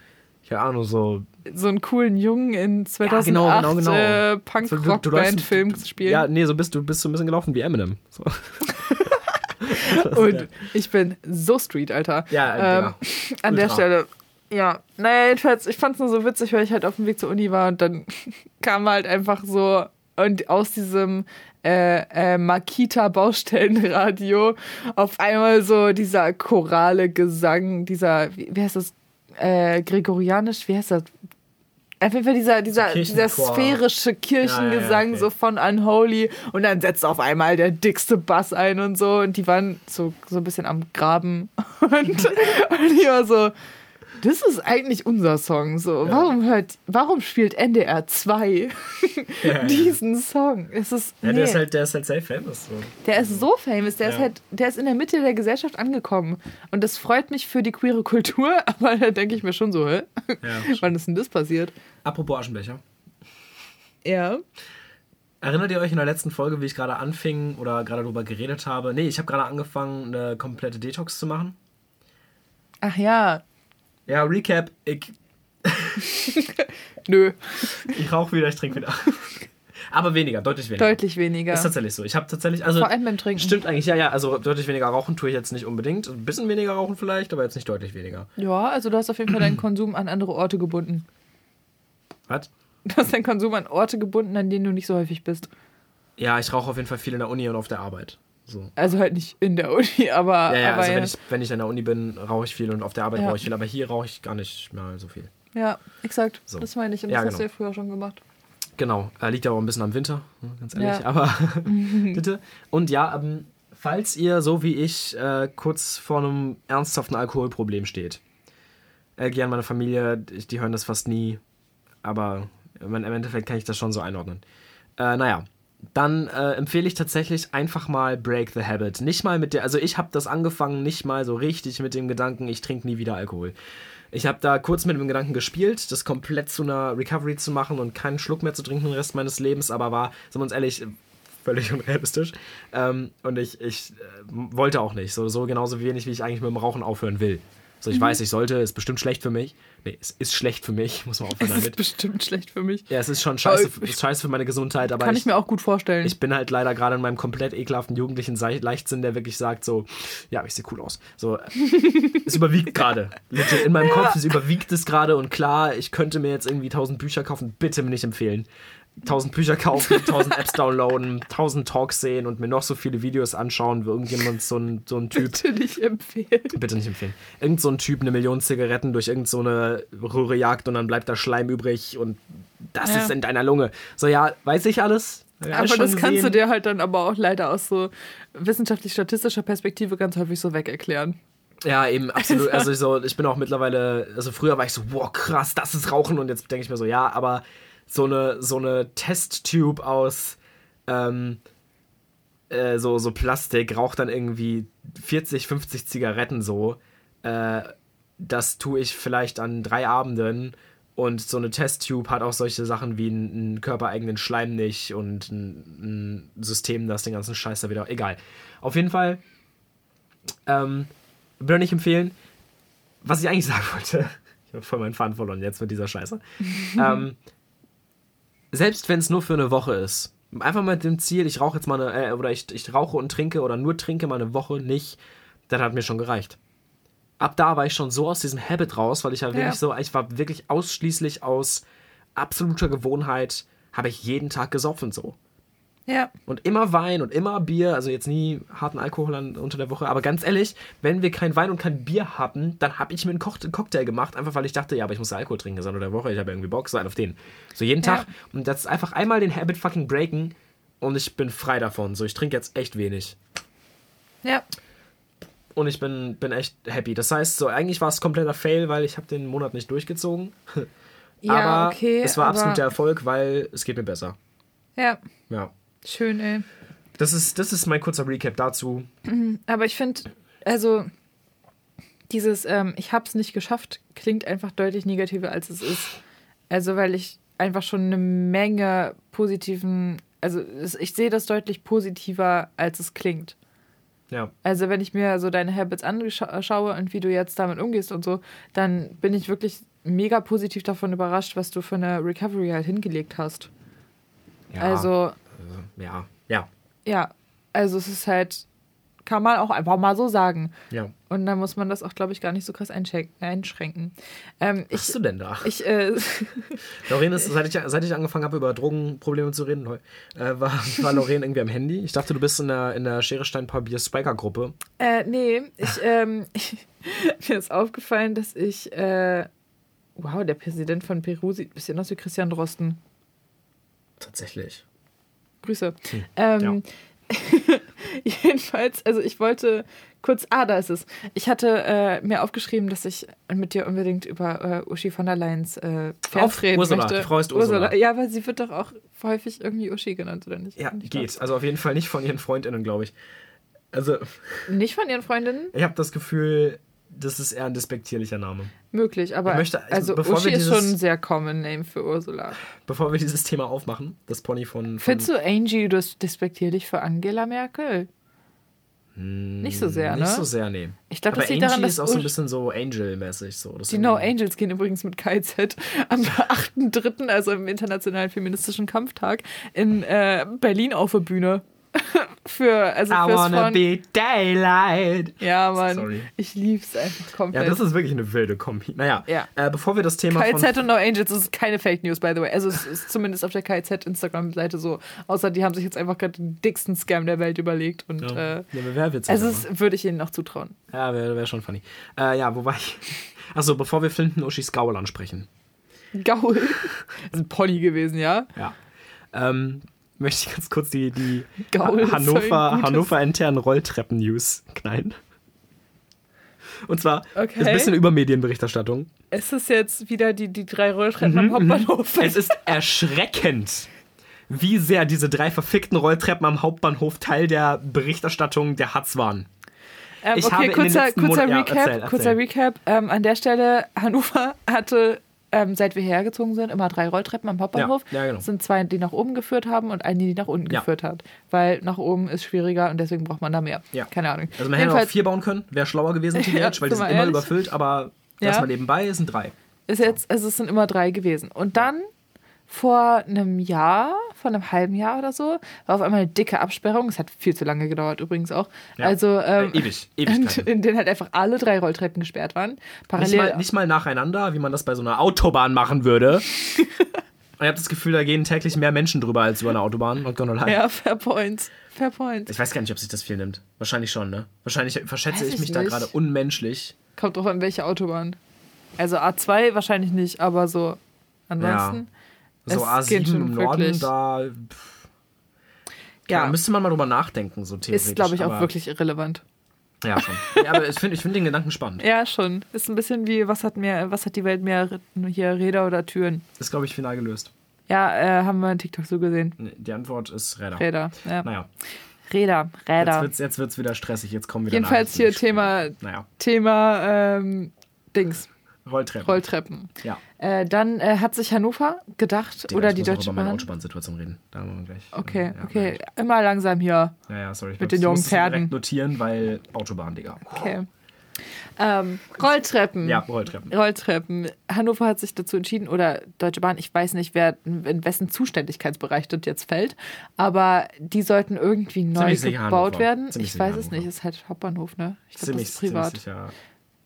keine Ahnung, so. So einen coolen Jungen in 2008 Ja, genau, genau, genau. Äh, so du- du Punk-Rock-Band-Film spielen. Ja, nee, so bist du bist so ein bisschen gelaufen wie Eminem. So. Und ich bin so Street, Alter. Ja, ähm, ja. An der. Stelle. Ja, naja, jedenfalls, ich fand es nur so witzig, weil ich halt auf dem Weg zur Uni war und dann kam halt einfach so und aus diesem äh, äh, Makita Baustellenradio auf einmal so dieser chorale Gesang, dieser, wie, wie heißt das, äh, gregorianisch, wie heißt das? Auf jeden Fall dieser, dieser, dieser sphärische Kirchengesang Ja, ja, okay. so von Unholy und dann setzt auf einmal der dickste Bass ein und so und die waren so, so ein bisschen am Graben und, und ich war so, das ist eigentlich unser Song. So, warum hört, warum spielt NDR 2 Ja, ja. diesen Song? Es ist, Ja, nee, der ist halt, der ist halt safe famous. So. der ist so famous, der ist Ja. halt, der ist in der Mitte der Gesellschaft angekommen. Und das freut mich für die queere Kultur, aber da denke ich mir schon so, hä? Ja. Wann ist denn das passiert? Apropos Aschenbecher. Ja. Erinnert ihr euch in der letzten Folge, wie ich gerade anfing oder gerade darüber geredet habe? Nee, ich habe gerade angefangen, eine komplette Detox zu machen. Ach ja, Ja, Recap. Ich, nö, ich rauche wieder, ich trinke wieder. Aber weniger, deutlich weniger. deutlich weniger. Ist tatsächlich so. Ich habe tatsächlich, also Vor allem beim Trinken. stimmt eigentlich, ja, ja, also deutlich weniger rauchen tue ich jetzt nicht unbedingt. Ein bisschen weniger rauchen vielleicht, aber jetzt nicht deutlich weniger. Ja, also du hast auf jeden Fall deinen Konsum an andere Orte gebunden. Was? Du hast deinen Konsum an Orte gebunden, an denen du nicht so häufig bist. Ja, ich rauche auf jeden Fall viel in der Uni und auf der Arbeit. So. Also halt nicht in der Uni, aber. Ja, ja, aber also ja. wenn ich, wenn ich in der Uni bin, rauche ich viel und auf der Arbeit Ja. rauche ich viel, aber hier rauche ich gar nicht mehr so viel. ja, exakt. So. Das meine ich. Und Ja, das hast du genau. ja früher schon gemacht. Genau, äh, liegt aber auch ein bisschen am Winter, ne, ganz ehrlich. Ja. Aber bitte. Und ja, ähm, falls ihr so wie ich äh, kurz vor einem ernsthaften Alkoholproblem steht, äh, gern meine Familie, die hören das fast nie, aber im im Endeffekt kann ich das schon so einordnen. Äh, naja, dann äh, empfehle ich tatsächlich einfach mal Break the Habit. Nicht mal mit der, also ich habe das angefangen, nicht mal so richtig mit dem Gedanken, ich trinke nie wieder Alkohol. Ich habe da kurz mit dem Gedanken gespielt, das komplett zu einer Recovery zu machen und keinen Schluck mehr zu trinken den Rest meines Lebens, aber war, sagen wir uns ehrlich, völlig unrealistisch. Ähm, und ich, ich äh, wollte auch nicht. So, so genauso wenig, wie ich eigentlich mit dem Rauchen aufhören will. So, ich weiß, ich sollte, ist bestimmt schlecht für mich. Nee, es ist schlecht für mich, muss man aufhören Das ist damit. bestimmt schlecht für mich. Ja, es ist schon scheiße, ich- ist scheiße für meine Gesundheit, aber Kann ich, ich, mir auch gut vorstellen. ich bin halt leider gerade in meinem komplett ekelhaften jugendlichen Leichtsinn, der wirklich sagt so, ja, ich sehe cool aus. So, es überwiegt gerade. In meinem Kopf es überwiegt es gerade und klar, ich könnte mir jetzt irgendwie tausend Bücher kaufen, bitte mir nicht empfehlen. Tausend Bücher kaufen, tausend Apps downloaden, tausend Talks sehen und mir noch so viele Videos anschauen, wie irgendjemand so ein, so ein Typ Bitte nicht empfehlen. bitte nicht empfehlen. Irgend so ein Typ eine Million Zigaretten durch irgend so eine Röhre jagt und dann bleibt da Schleim übrig und das Ja. ist in deiner Lunge. So, ja, weiß ich alles. Ich Aber das kannst du gesehen. dir halt dann aber auch leider aus so wissenschaftlich-statistischer Perspektive ganz häufig so weg erklären. Ja, eben, absolut. Also ich, so, ich bin auch mittlerweile, also früher war ich so, wow, krass, das ist Rauchen und jetzt denke ich mir so, ja, aber so eine, so eine Testtube aus ähm, äh, so, so Plastik raucht dann irgendwie 40, 50 Zigaretten so. Äh, das tue ich vielleicht an drei Abenden und so eine Testtube hat auch solche Sachen wie einen, einen körpereigenen Schleim nicht und ein, ein System, das den ganzen Scheiß da wieder. Egal. Auf jeden Fall ähm, würde ich empfehlen. Was ich eigentlich sagen wollte, ich habe voll meinen Faden verloren jetzt mit dieser Scheiße. ähm, selbst wenn es nur für eine Woche ist, einfach mit dem Ziel, ich rauche jetzt mal eine, äh, oder ich, ich rauche und trinke oder nur trinke mal eine Woche nicht, das hat mir schon gereicht. Ab da war ich schon so aus diesem Habit raus, weil ich ja wirklich Ja. so, ich war wirklich ausschließlich aus absoluter Gewohnheit, habe ich jeden Tag gesoffen so. Ja. Und immer Wein und immer Bier, also jetzt nie harten Alkohol an, unter der Woche. Aber ganz ehrlich, wenn wir kein Wein und kein Bier hatten, dann habe ich mir einen Cocktail gemacht, einfach weil ich dachte, ja, aber ich muss Alkohol trinken, ist unter der Woche, ich habe irgendwie Bock, sein auf den. So jeden Ja. Tag. Und das ist einfach einmal den Habit fucking breaken und ich bin frei davon. So, ich trinke jetzt echt wenig. Ja. Und ich bin, bin echt happy. Das heißt, so eigentlich war es kompletter Fail, weil ich habe den Monat nicht durchgezogen. Ja, aber okay. es war aber- absoluter Erfolg, weil es geht mir besser. Ja. Ja. Schön, ey. Das ist, das ist mein kurzer Recap dazu. Aber ich finde, also dieses ähm, Ich hab's nicht geschafft klingt einfach deutlich negativer, als es ist. Also, weil ich einfach schon eine Menge positiven, also ich sehe das deutlich positiver, als es klingt. Ja. Also, wenn ich mir so deine Habits anschaue und wie du jetzt damit umgehst und so, dann bin ich wirklich mega positiv davon überrascht, was du für eine Recovery halt hingelegt hast. ja. Also, Ja, ja, ja, also es ist halt, kann man auch einfach mal so sagen. ja. Und dann muss man das auch, glaube ich, gar nicht so krass einschränk- einschränken. Ähm, Was hast ich, du denn da? ich, äh, Lorraine ist, seit ich, seit ich angefangen habe, über Drogenprobleme zu reden, äh, war, war Lorraine irgendwie am Handy. Ich dachte, du bist in der, in der Schere, Stein, Papier Spiker-Gruppe. äh, nee, ich, ähm, mir ist aufgefallen, dass ich, äh, wow, der Präsident von Peru sieht ein bisschen aus wie Christian Drosten. Tatsächlich. Grüße. Ähm, jedenfalls, also ich wollte kurz, ah, da ist es. Ich hatte äh, mir aufgeschrieben, dass ich mit dir unbedingt über äh, Uschi von der Leyen's äh, Auf reden Ursula, möchte. die Frau ist Ursula. Ja, aber sie wird doch auch häufig irgendwie Uschi genannt, oder nicht? Ja, Ich geht. Also auf jeden Fall nicht von ihren FreundInnen, glaube ich. Also, Nicht von ihren Freundinnen? ich habe das Gefühl, das ist eher ein despektierlicher Name. Möglich, aber Ich möchte- ich- also bevor Uschi wir ist dieses- schon ein sehr common Name für Ursula. Bevor wir dieses Thema aufmachen, das Pony von. von Findest du Angie das despektierlich für Angela Merkel? nicht so sehr, Hm, nicht ne? so sehr, nee. Ich glaube, das liegt Angie daran, dass ist auch so ein bisschen so Angel-mäßig. So. Das Die ist No Angels gehen übrigens mit KZ am 8.3., also im Internationalen Feministischen Kampftag, in äh, Berlin auf der Bühne. für, also I fürs wanna Frauen- be daylight. Ja, Mann. Sorry. Ich lieb's einfach Ja, komplett. das ist wirklich eine wilde Kombi. Naja, Ja. äh, bevor wir das Thema von KZ und No Angels ist keine Fake News, by the way. Also es ist zumindest auf der KZ Instagram-Seite so. Außer die haben sich jetzt einfach gerade den dicksten Scam der Welt überlegt. Und Ja, äh, ja, wer wird's also es würde ich ihnen noch zutrauen. Ja, wäre wär schon funny. Äh, ja, wo war ich? Achso, bevor wir Flinten Uschis Gaul ansprechen. Gaul. Das ist ein Pony gewesen, ja? Ja. Ähm, möchte ich ganz kurz die, die Gaul Hannover, Hannover internen Rolltreppen-News knallen. Und zwar Okay. ist ein bisschen über Medienberichterstattung. Es ist jetzt wieder die, die drei Rolltreppen am Hauptbahnhof. Mhm, Es ist erschreckend, wie sehr diese drei verfickten Rolltreppen am Hauptbahnhof Teil der Berichterstattung der Hatz waren. Ähm, Ich okay, kurzer, kurzer Monaten- ja, Recap. erzähl, erzähl. Kurzer Recap. Ähm, an der Stelle, Hannover hatte, ähm, seit wir hergezogen sind, immer drei Rolltreppen am Hauptbahnhof. Ja, ja, genau. Es sind zwei, die nach oben geführt haben und eine, die nach unten Ja. geführt hat. Weil nach oben ist schwieriger und deswegen braucht man da mehr. Ja. Keine Ahnung. Also man hätte auch vier bauen können, wäre schlauer gewesen, Ja, weil die sind immer ehrlich? überfüllt, aber Ja. lass mal nebenbei, es sind drei. ist jetzt, also es sind immer drei gewesen. Und dann vor einem Jahr, vor einem halben Jahr oder so, war auf einmal eine dicke Absperrung. Es hat viel zu lange gedauert übrigens auch. Ja. Also ähm, Äh, ewig, Ewigkeiten. in denen halt einfach alle drei Rolltreppen gesperrt waren. Nicht Parallel. mal, nicht mal nacheinander, wie man das bei so einer Autobahn machen würde. Und ich habe das Gefühl, da gehen täglich mehr Menschen drüber als über eine Autobahn. Not gonna lie. ja, fair point. Fair point. Ich weiß gar nicht, ob sich das viel nimmt. Wahrscheinlich schon, ne? Wahrscheinlich verschätze ich ich mich da nicht. gerade unmenschlich. Kommt drauf an, welche Autobahn. Also A2 wahrscheinlich nicht, aber so ansonsten. So Es geht A7 schon im Norden, wirklich. da pff, Ja, da müsste man mal drüber nachdenken, so theoretisch. ist, glaube ich, auch wirklich irrelevant. Ja, schon. ja, aber ich finde ich find den Gedanken spannend. Ja, schon. Ist ein bisschen wie, was hat mehr, was hat die Welt mehr hier, Räder oder Türen? Ist, glaube ich, final gelöst. Ja, äh, haben wir in TikTok so gesehen. Die Antwort ist Räder. Räder. Ja. Naja, Räder, jetzt Räder. wird's, jetzt wird's wieder stressig. Jetzt kommen wieder Jedenfalls hier. Thema, Naja, Thema ähm, Dings, Rolltreppen. Rolltreppen. Ja. Äh, dann äh, hat sich Hannover gedacht, Digga, oder ich die muss noch Deutsche über meine Bahn. Autobahnsituation reden. Da haben wir gleich. Okay, ja, okay. gleich. Immer langsam hier. Ja, ja, sorry. Ich Mit den ich jungen muss das direkt Pferden. notieren, weil Autobahn, Digga. Okay. Ähm, Rolltreppen. Ja, Rolltreppen. Rolltreppen. Hannover hat sich dazu entschieden, oder Deutsche Bahn, ich weiß nicht, wer in wessen Zuständigkeitsbereich das jetzt fällt, aber die sollten irgendwie neu gebaut Hannover. werden. Ziemlich ich weiß es Hannover. nicht, ist halt Hauptbahnhof, ne? Ich glaube, das Ziemlich, ist privat. ziemlich sicher.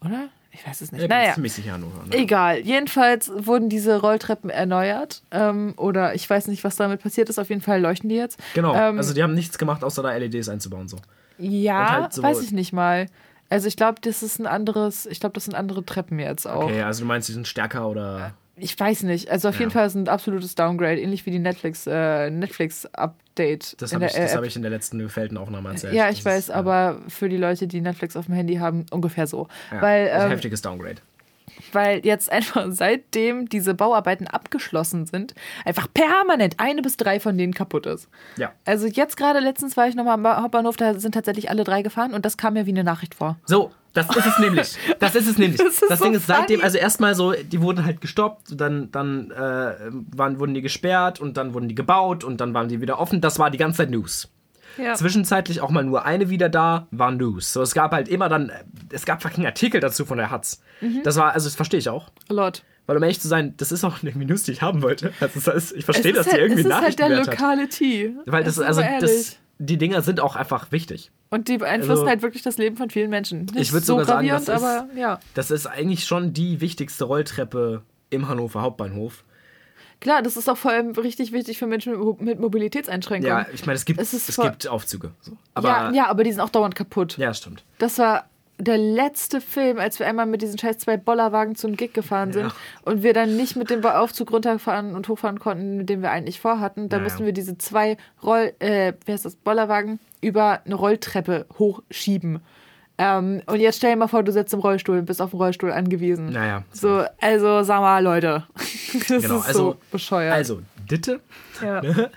Oder? Ich weiß es nicht. Ich bin naja. ziemlich sicher Hannover. Ne? Egal. Jedenfalls wurden diese Rolltreppen erneuert. Ähm, oder ich weiß nicht, was damit passiert ist. Auf jeden Fall leuchten die jetzt. Genau, Ähm, also die haben nichts gemacht, außer da LEDs einzubauen. So. Ja, halt so- weiß ich nicht mal. Also ich glaube, das ist ein anderes, ich glaube, das sind andere Treppen jetzt auch. Okay, also du meinst, die sind stärker oder. Ich weiß nicht. Also auf jeden Ja. Fall ist ein absolutes Downgrade, ähnlich wie die Netflix, äh, Netflix Update. Das habe ich, das hab ich in der letzten gefällten Aufnahme erzählt. ja, ich Das weiß, ist, aber für die Leute, die Netflix auf dem Handy haben, ungefähr so. ja, weil, ist ein ähm, heftiges Downgrade. weil jetzt einfach seitdem diese Bauarbeiten abgeschlossen sind, einfach permanent eine bis drei von denen kaputt ist. Ja. Also jetzt gerade letztens war ich nochmal am Ba- Hauptbahnhof, da sind tatsächlich alle drei gefahren und das kam mir wie eine Nachricht vor. So, das ist es nämlich. Das ist es nämlich. Das Das, ist so Ding ist seitdem, funny. also erstmal so, die wurden halt gestoppt, dann, dann äh, waren, wurden die gesperrt und dann wurden die gebaut und dann waren die wieder offen. Das war die ganze Zeit News. Ja. Zwischenzeitlich auch mal nur eine wieder da, war News. So, es gab halt immer dann, äh, es gab fucking Artikel dazu von der Hatz. Mhm. Das war, also das verstehe ich auch. Lord. Weil um ehrlich zu sein, das ist auch irgendwie News, die ich haben wollte. Also das heißt, ich verstehe, dass ist die halt, irgendwie es ist halt der hat. lokale Tee. Weil das, Jetzt also das. Die Dinger sind auch einfach wichtig. Und die beeinflussen also- halt wirklich das Leben von vielen Menschen. Nicht Ich würd so sogar sagen, das ist- aber ja. Das ist eigentlich schon die wichtigste Rolltreppe im Hannover Hauptbahnhof. Klar, das ist auch vor allem richtig wichtig für Menschen mit Mo- mit Mobilitätseinschränkungen. Ja, ich meine, es gibt, Es es gibt Aufzüge. So. Aber, ja, ja, aber die sind auch dauernd kaputt. ja, stimmt. Das war der letzte Film, als wir einmal mit diesen scheiß zwei Bollerwagen zum Gig gefahren sind Ja. und wir dann nicht mit dem Aufzug runterfahren und hochfahren konnten, mit dem wir eigentlich vorhatten. Da Ja, mussten wir diese zwei Roll, äh, wie heißt das, Bollerwagen über eine Rolltreppe hochschieben. Ähm, und jetzt stell dir mal vor, du sitzt im Rollstuhl und bist auf den Rollstuhl angewiesen. Naja. So, also sag mal, Leute. Das Genau, ist also, so bescheuert. Also, Ditte. ja.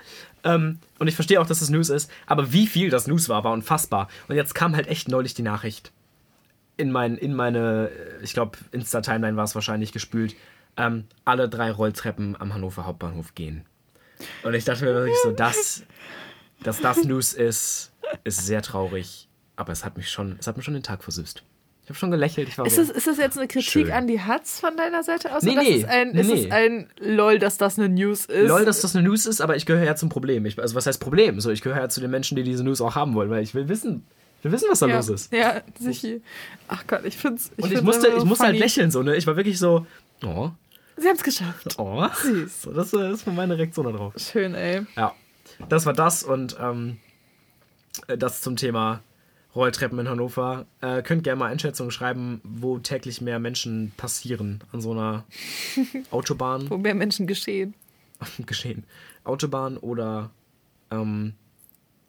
Ähm, und ich verstehe auch, dass das News ist, aber wie viel das News war, war unfassbar. Und jetzt kam halt echt neulich die Nachricht. In, mein, in meine, äh, ich glaube, Insta-Timeline war es wahrscheinlich gespült. Ähm, alle drei Rolltreppen am Hannover Hauptbahnhof gehen. Und ich dachte mir wirklich so, dass, dass das News ist, ist sehr traurig. Aber es hat mich schon, es hat mir schon den Tag versüßt. Ich habe schon gelächelt. Ich war Ist so, das, ist das jetzt eine Kritik Schön. an die Hatz von deiner Seite aus? Nee, nee. Ist es ein, ist nee. ein LOL, dass das eine News ist? Lol, dass das eine News ist, aber ich gehöre ja zum Problem. Ich, also was heißt Problem? So, ich gehöre ja zu den Menschen, die diese News auch haben wollen, weil ich will wissen, will wissen, was da ja. los ist. Ja, sicher. Ach Gott, ich find's. Ich Und ich musste, ich musste halt lächeln so, ne? Ich war wirklich so, oh, Sie haben's geschafft. oh. Süß. So, das äh, ist meine Reaktion darauf. Schön, ey. Ja, das war das und ähm, äh, das zum Thema Rolltreppen in Hannover. Äh, könnt gerne mal Einschätzungen schreiben, wo täglich mehr Menschen passieren an so einer Autobahn. Wo mehr Menschen geschehen. geschehen. Autobahn oder ähm,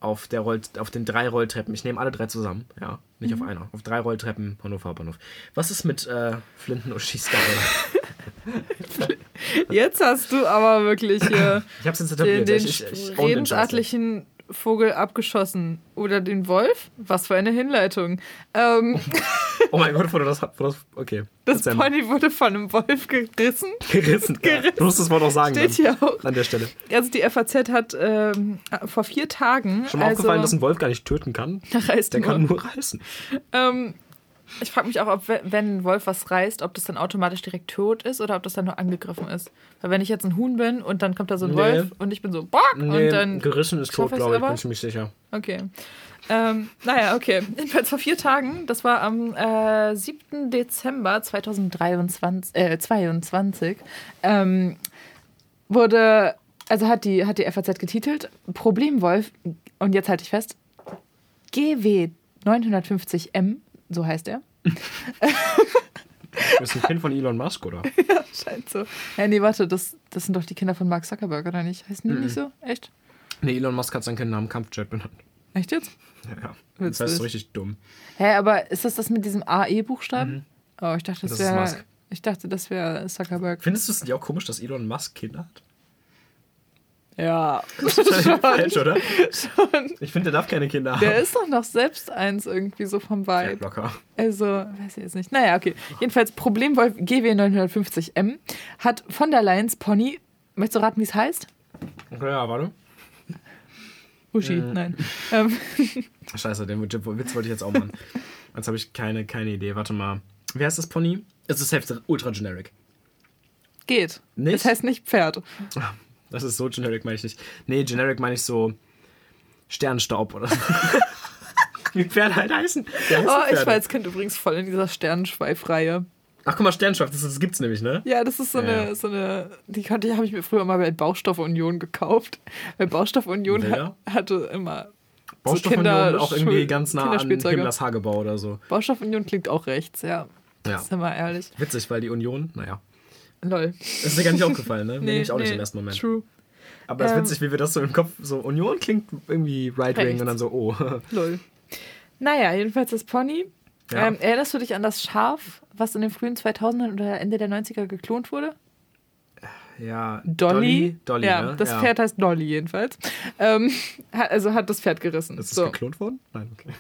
auf, der Roll auf den drei Rolltreppen. Ich nehme alle drei zusammen, ja. Nicht Mhm. auf einer. Auf drei Rolltreppen Hannover Hauptbahnhof. Was ist mit äh, Flinten und Schießgeil? Jetzt hast du aber wirklich hier Ich hab's jetzt den, den den redensartlichen Vogel abgeschossen. Oder den Wolf? Was für eine Hinleitung. Ähm, Oh mein Gott, du das, wo das Okay. das. Pony wurde von einem Wolf gerissen. Gerissen. Ja. Gerissen. Du musst das Wort auch sagen. Steht dann, hier auch. An der Stelle. Also die FAZ hat ähm, vor vier Tagen. Schon mal also, aufgefallen, dass ein Wolf gar nicht töten kann? reißt Der nur. kann nur reißen. Ähm, ich frage mich auch, ob we- wenn ein Wolf was reißt, ob das dann automatisch direkt tot ist oder ob das dann nur angegriffen ist. Weil wenn ich jetzt ein Huhn bin und dann kommt da so ein Nee. Wolf und ich bin so bock Nee, und dann gerissen ist tot, glaube ich, aber? bin ich mir sicher. okay. Ähm, naja, okay. Jedenfalls vor vier Tagen, das war am äh, 7. Dezember 2023, äh, 22, ähm, wurde, also hat die, hat die FAZ getitelt, Problemwolf, und jetzt halte ich fest, GW 950M, so heißt er. Du bist ein Kind von Elon Musk, oder? Scheint so. Ja, nee, warte, das, das sind doch die Kinder von Mark Zuckerberg, oder nicht? Heißen die nicht so? Echt? Nee, Elon Musk hat seinen Kind Namen Kampfjet benannt. Echt jetzt? Ja, ja. Das heißt so richtig dumm. Hä, aber ist das das mit diesem AE-Buchstaben? Oh, ich dachte, das Das wäre. Musk. Ich dachte, das wäre Zuckerberg. Findest du es nicht auch komisch, dass Elon Musk Kinder hat? Ja. Falsch, oder? Ich finde, der darf keine Kinder haben. Der ist doch noch selbst eins irgendwie so vom ja, Vibe. locker. Also, weiß ich jetzt nicht. Naja, okay. Jedenfalls, Problemwolf GW 950M hat von der Leyen's Pony. Möchtest du raten, wie es heißt? Okay, ja, warte. Uschi, Mhm. nein. Ähm, Scheiße, den Witz wollte ich jetzt auch machen. Jetzt habe ich keine, keine Idee. Warte mal. Wie heißt das Pony? Es ist selbst ultra generic. geht. Nicht? Das heißt nicht Pferd. Das ist so generic, meine ich nicht. Nee, generic meine ich so Sternstaub oder so. Wie Pferde halt heißen. Heißen Oh, ich war als Kind übrigens voll in dieser Sternenschweif-Reihe. Ach, guck mal, Sternschweif, das, das gibt's nämlich, ne? Ja, das ist so Ja, eine, ja. so eine, die konnte ich, habe ich mir früher mal bei Baustoffunion gekauft. Weil Baustoffunion ha hatte immer Baustoffunion Kinder- auch irgendwie ganz nah an. Himmlers Hagebau oder so. Baustoffunion klingt auch rechts, ja. Ja. Sind wir ehrlich. Witzig, weil die Union, naja. Lol. Das ist dir gar nicht aufgefallen, ne? Mir nämlich auch nicht im ersten Moment. True. Aber es ist Ähm, witzig, wie wir das so im Kopf, so Union klingt irgendwie right wing und dann so, oh. Lol. Naja, jedenfalls das Pony. Ja. Ähm, erinnerst du dich an das Schaf, was in den frühen 2000ern oder Ende der 90er geklont wurde? Ja. Dolly. Dolly, ja, ne? das ja. Pferd heißt Dolly jedenfalls. Ähm, also hat das Pferd gerissen. Ist es so. geklont worden? Nein, okay.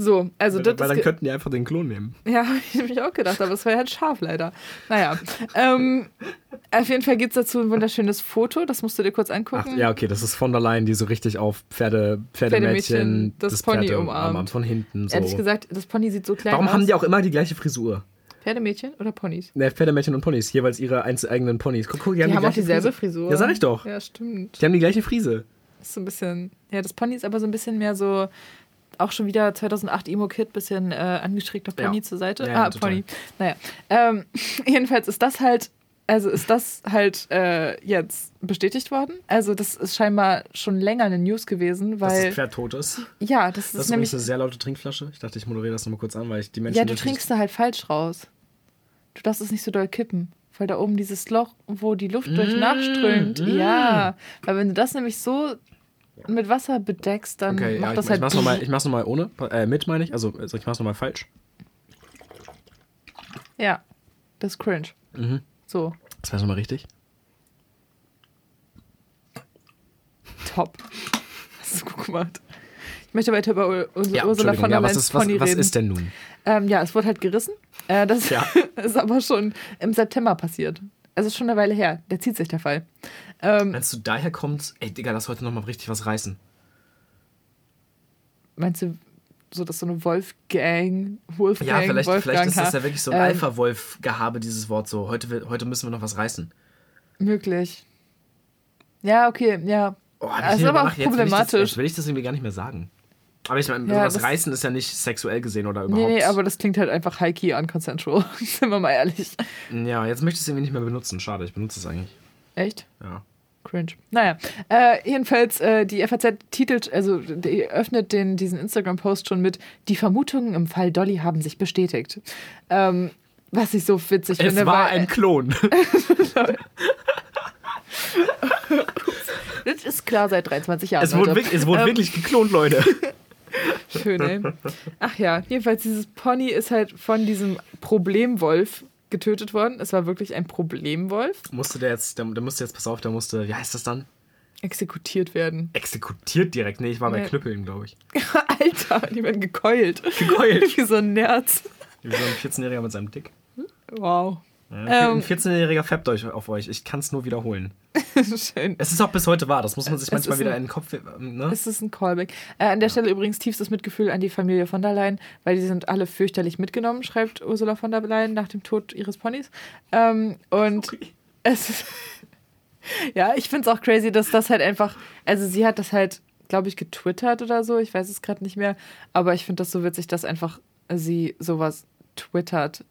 So, also das weil dann könnten die einfach den Klon nehmen. Ja, habe ich nämlich auch gedacht, aber es war halt scharf leider. Naja. ähm, auf jeden Fall gibt es dazu ein wunderschönes Foto, das musst du dir kurz Ach, angucken. ja, okay, das ist von der Leyen, die so richtig auf Pferde, Pferdemädchen Pferdemädchen, das Pony Pferde umarmt. Von hinten so. Ehrlich gesagt, das Pony sieht so klein Warum aus. haben die auch immer die gleiche Frisur? Pferdemädchen oder Ponys? Ne, Pferdemädchen und Ponys, jeweils ihre eigenen Ponys. Guck, guck, die, Die, haben auch dieselbe Frise. Frisur. Ja, sag ich doch. Ja, stimmt. Die haben die gleiche Frise. Ist so ein bisschen. Ja, das Pony ist aber so ein bisschen mehr so. Auch schon wieder 2008 Emo-Kid, bisschen äh, angestreckter Pony Ja. zur Seite. Ja, ah. Pony. Naja. Ähm, jedenfalls ist das halt. Also ist das halt äh, jetzt bestätigt worden? Also das ist scheinbar schon länger eine News gewesen, Dass weil das Pferd tot ist. ja, das ist, Das ist nämlich eine sehr laute Trinkflasche. Ich dachte, ich moderiere das nochmal kurz an, weil ich die Menschen. ja, du trinkst da halt falsch raus. Du darfst es nicht so doll kippen, weil da oben dieses Loch, wo die Luft durch Mm, nachströmt. mm. Ja, weil wenn du das nämlich so mit Wasser bedeckst, dann Okay, macht ja, das ich, halt ich mach's nochmal ich mach's noch mal ohne. Äh, mit meine ich. Also, also ich mach's nochmal falsch. Ja, das ist cringe. Mhm. So, Das war's nochmal richtig. top. Hast du gut gemacht. Ich möchte weiter über Ur Ur Ja, Ursula von der ja, was, ist, was, was ist denn nun? Ähm, ja, es wurde halt gerissen. Äh, das Ja. ist aber schon im September passiert. Also ist schon eine Weile her. Der zieht sich der Fall. Ähm, Meinst du, daher kommt, ey, Digga, lass heute nochmal richtig was reißen? meinst du, so dass so eine Wolfgang, Wolfgang, Ja, vielleicht, Wolfgang vielleicht ist das ja wirklich so ein Ähm, Alpha-Wolf-Gehabe, dieses Wort so. Heute, heute müssen wir noch was reißen. Möglich. Ja, okay, ja. Oh, Das ist aber auch problematisch. will ich das irgendwie gar nicht mehr sagen. Aber ich meine, Ja, das- reißen ist ja nicht sexuell gesehen oder überhaupt. Nee, aber das klingt halt einfach high-key unconsensual. Sind wir mal ehrlich. Ja, jetzt möchte ich es irgendwie nicht mehr benutzen. Schade, ich benutze es eigentlich. Echt? Ja. Cringe. Naja, äh, jedenfalls, äh, die FAZ titelt, also die öffnet den, diesen Instagram-Post schon mit, die Vermutungen im Fall Dolly haben sich bestätigt. Ähm, was ich so witzig Es finde, war weil, ein Klon. das ist klar seit 23 Jahren. es wurde, wirklich, es wurde Ähm, wirklich geklont, Leute. Schön, ey. Ach ja, jedenfalls dieses Pony ist halt von diesem Problemwolf getötet worden. Es war wirklich ein Problemwolf. musste der jetzt, der, der musste jetzt, pass auf, der musste, wie heißt das dann? Exekutiert werden. Exekutiert direkt. Nee, ich war bei Nee. Knüppeln, glaube ich. Alter, die werden gekeult. Gekeult. Wie so ein Nerz. Wie so ein 14-Jähriger mit seinem Dick. Wow. Ja, Ähm. ein 14-Jähriger fappt euch auf euch. Ich kann es nur wiederholen. Schön. Es ist auch bis heute wahr. Das muss man sich Es manchmal wieder ein- in den Kopf. ähm, Ne? Es ist ein Callback. Äh, an der Stelle übrigens tiefstes Mitgefühl an die Familie von der Leyen, weil die sind alle fürchterlich mitgenommen, schreibt Ursula von der Leyen nach dem Tod ihres Ponys. Ähm, und es ist. ja, ich finde es auch crazy, dass das halt einfach. Also, sie hat das halt, glaube ich, getwittert oder so. Ich weiß es gerade nicht mehr. Aber ich finde das so witzig, dass einfach sie sowas twittert.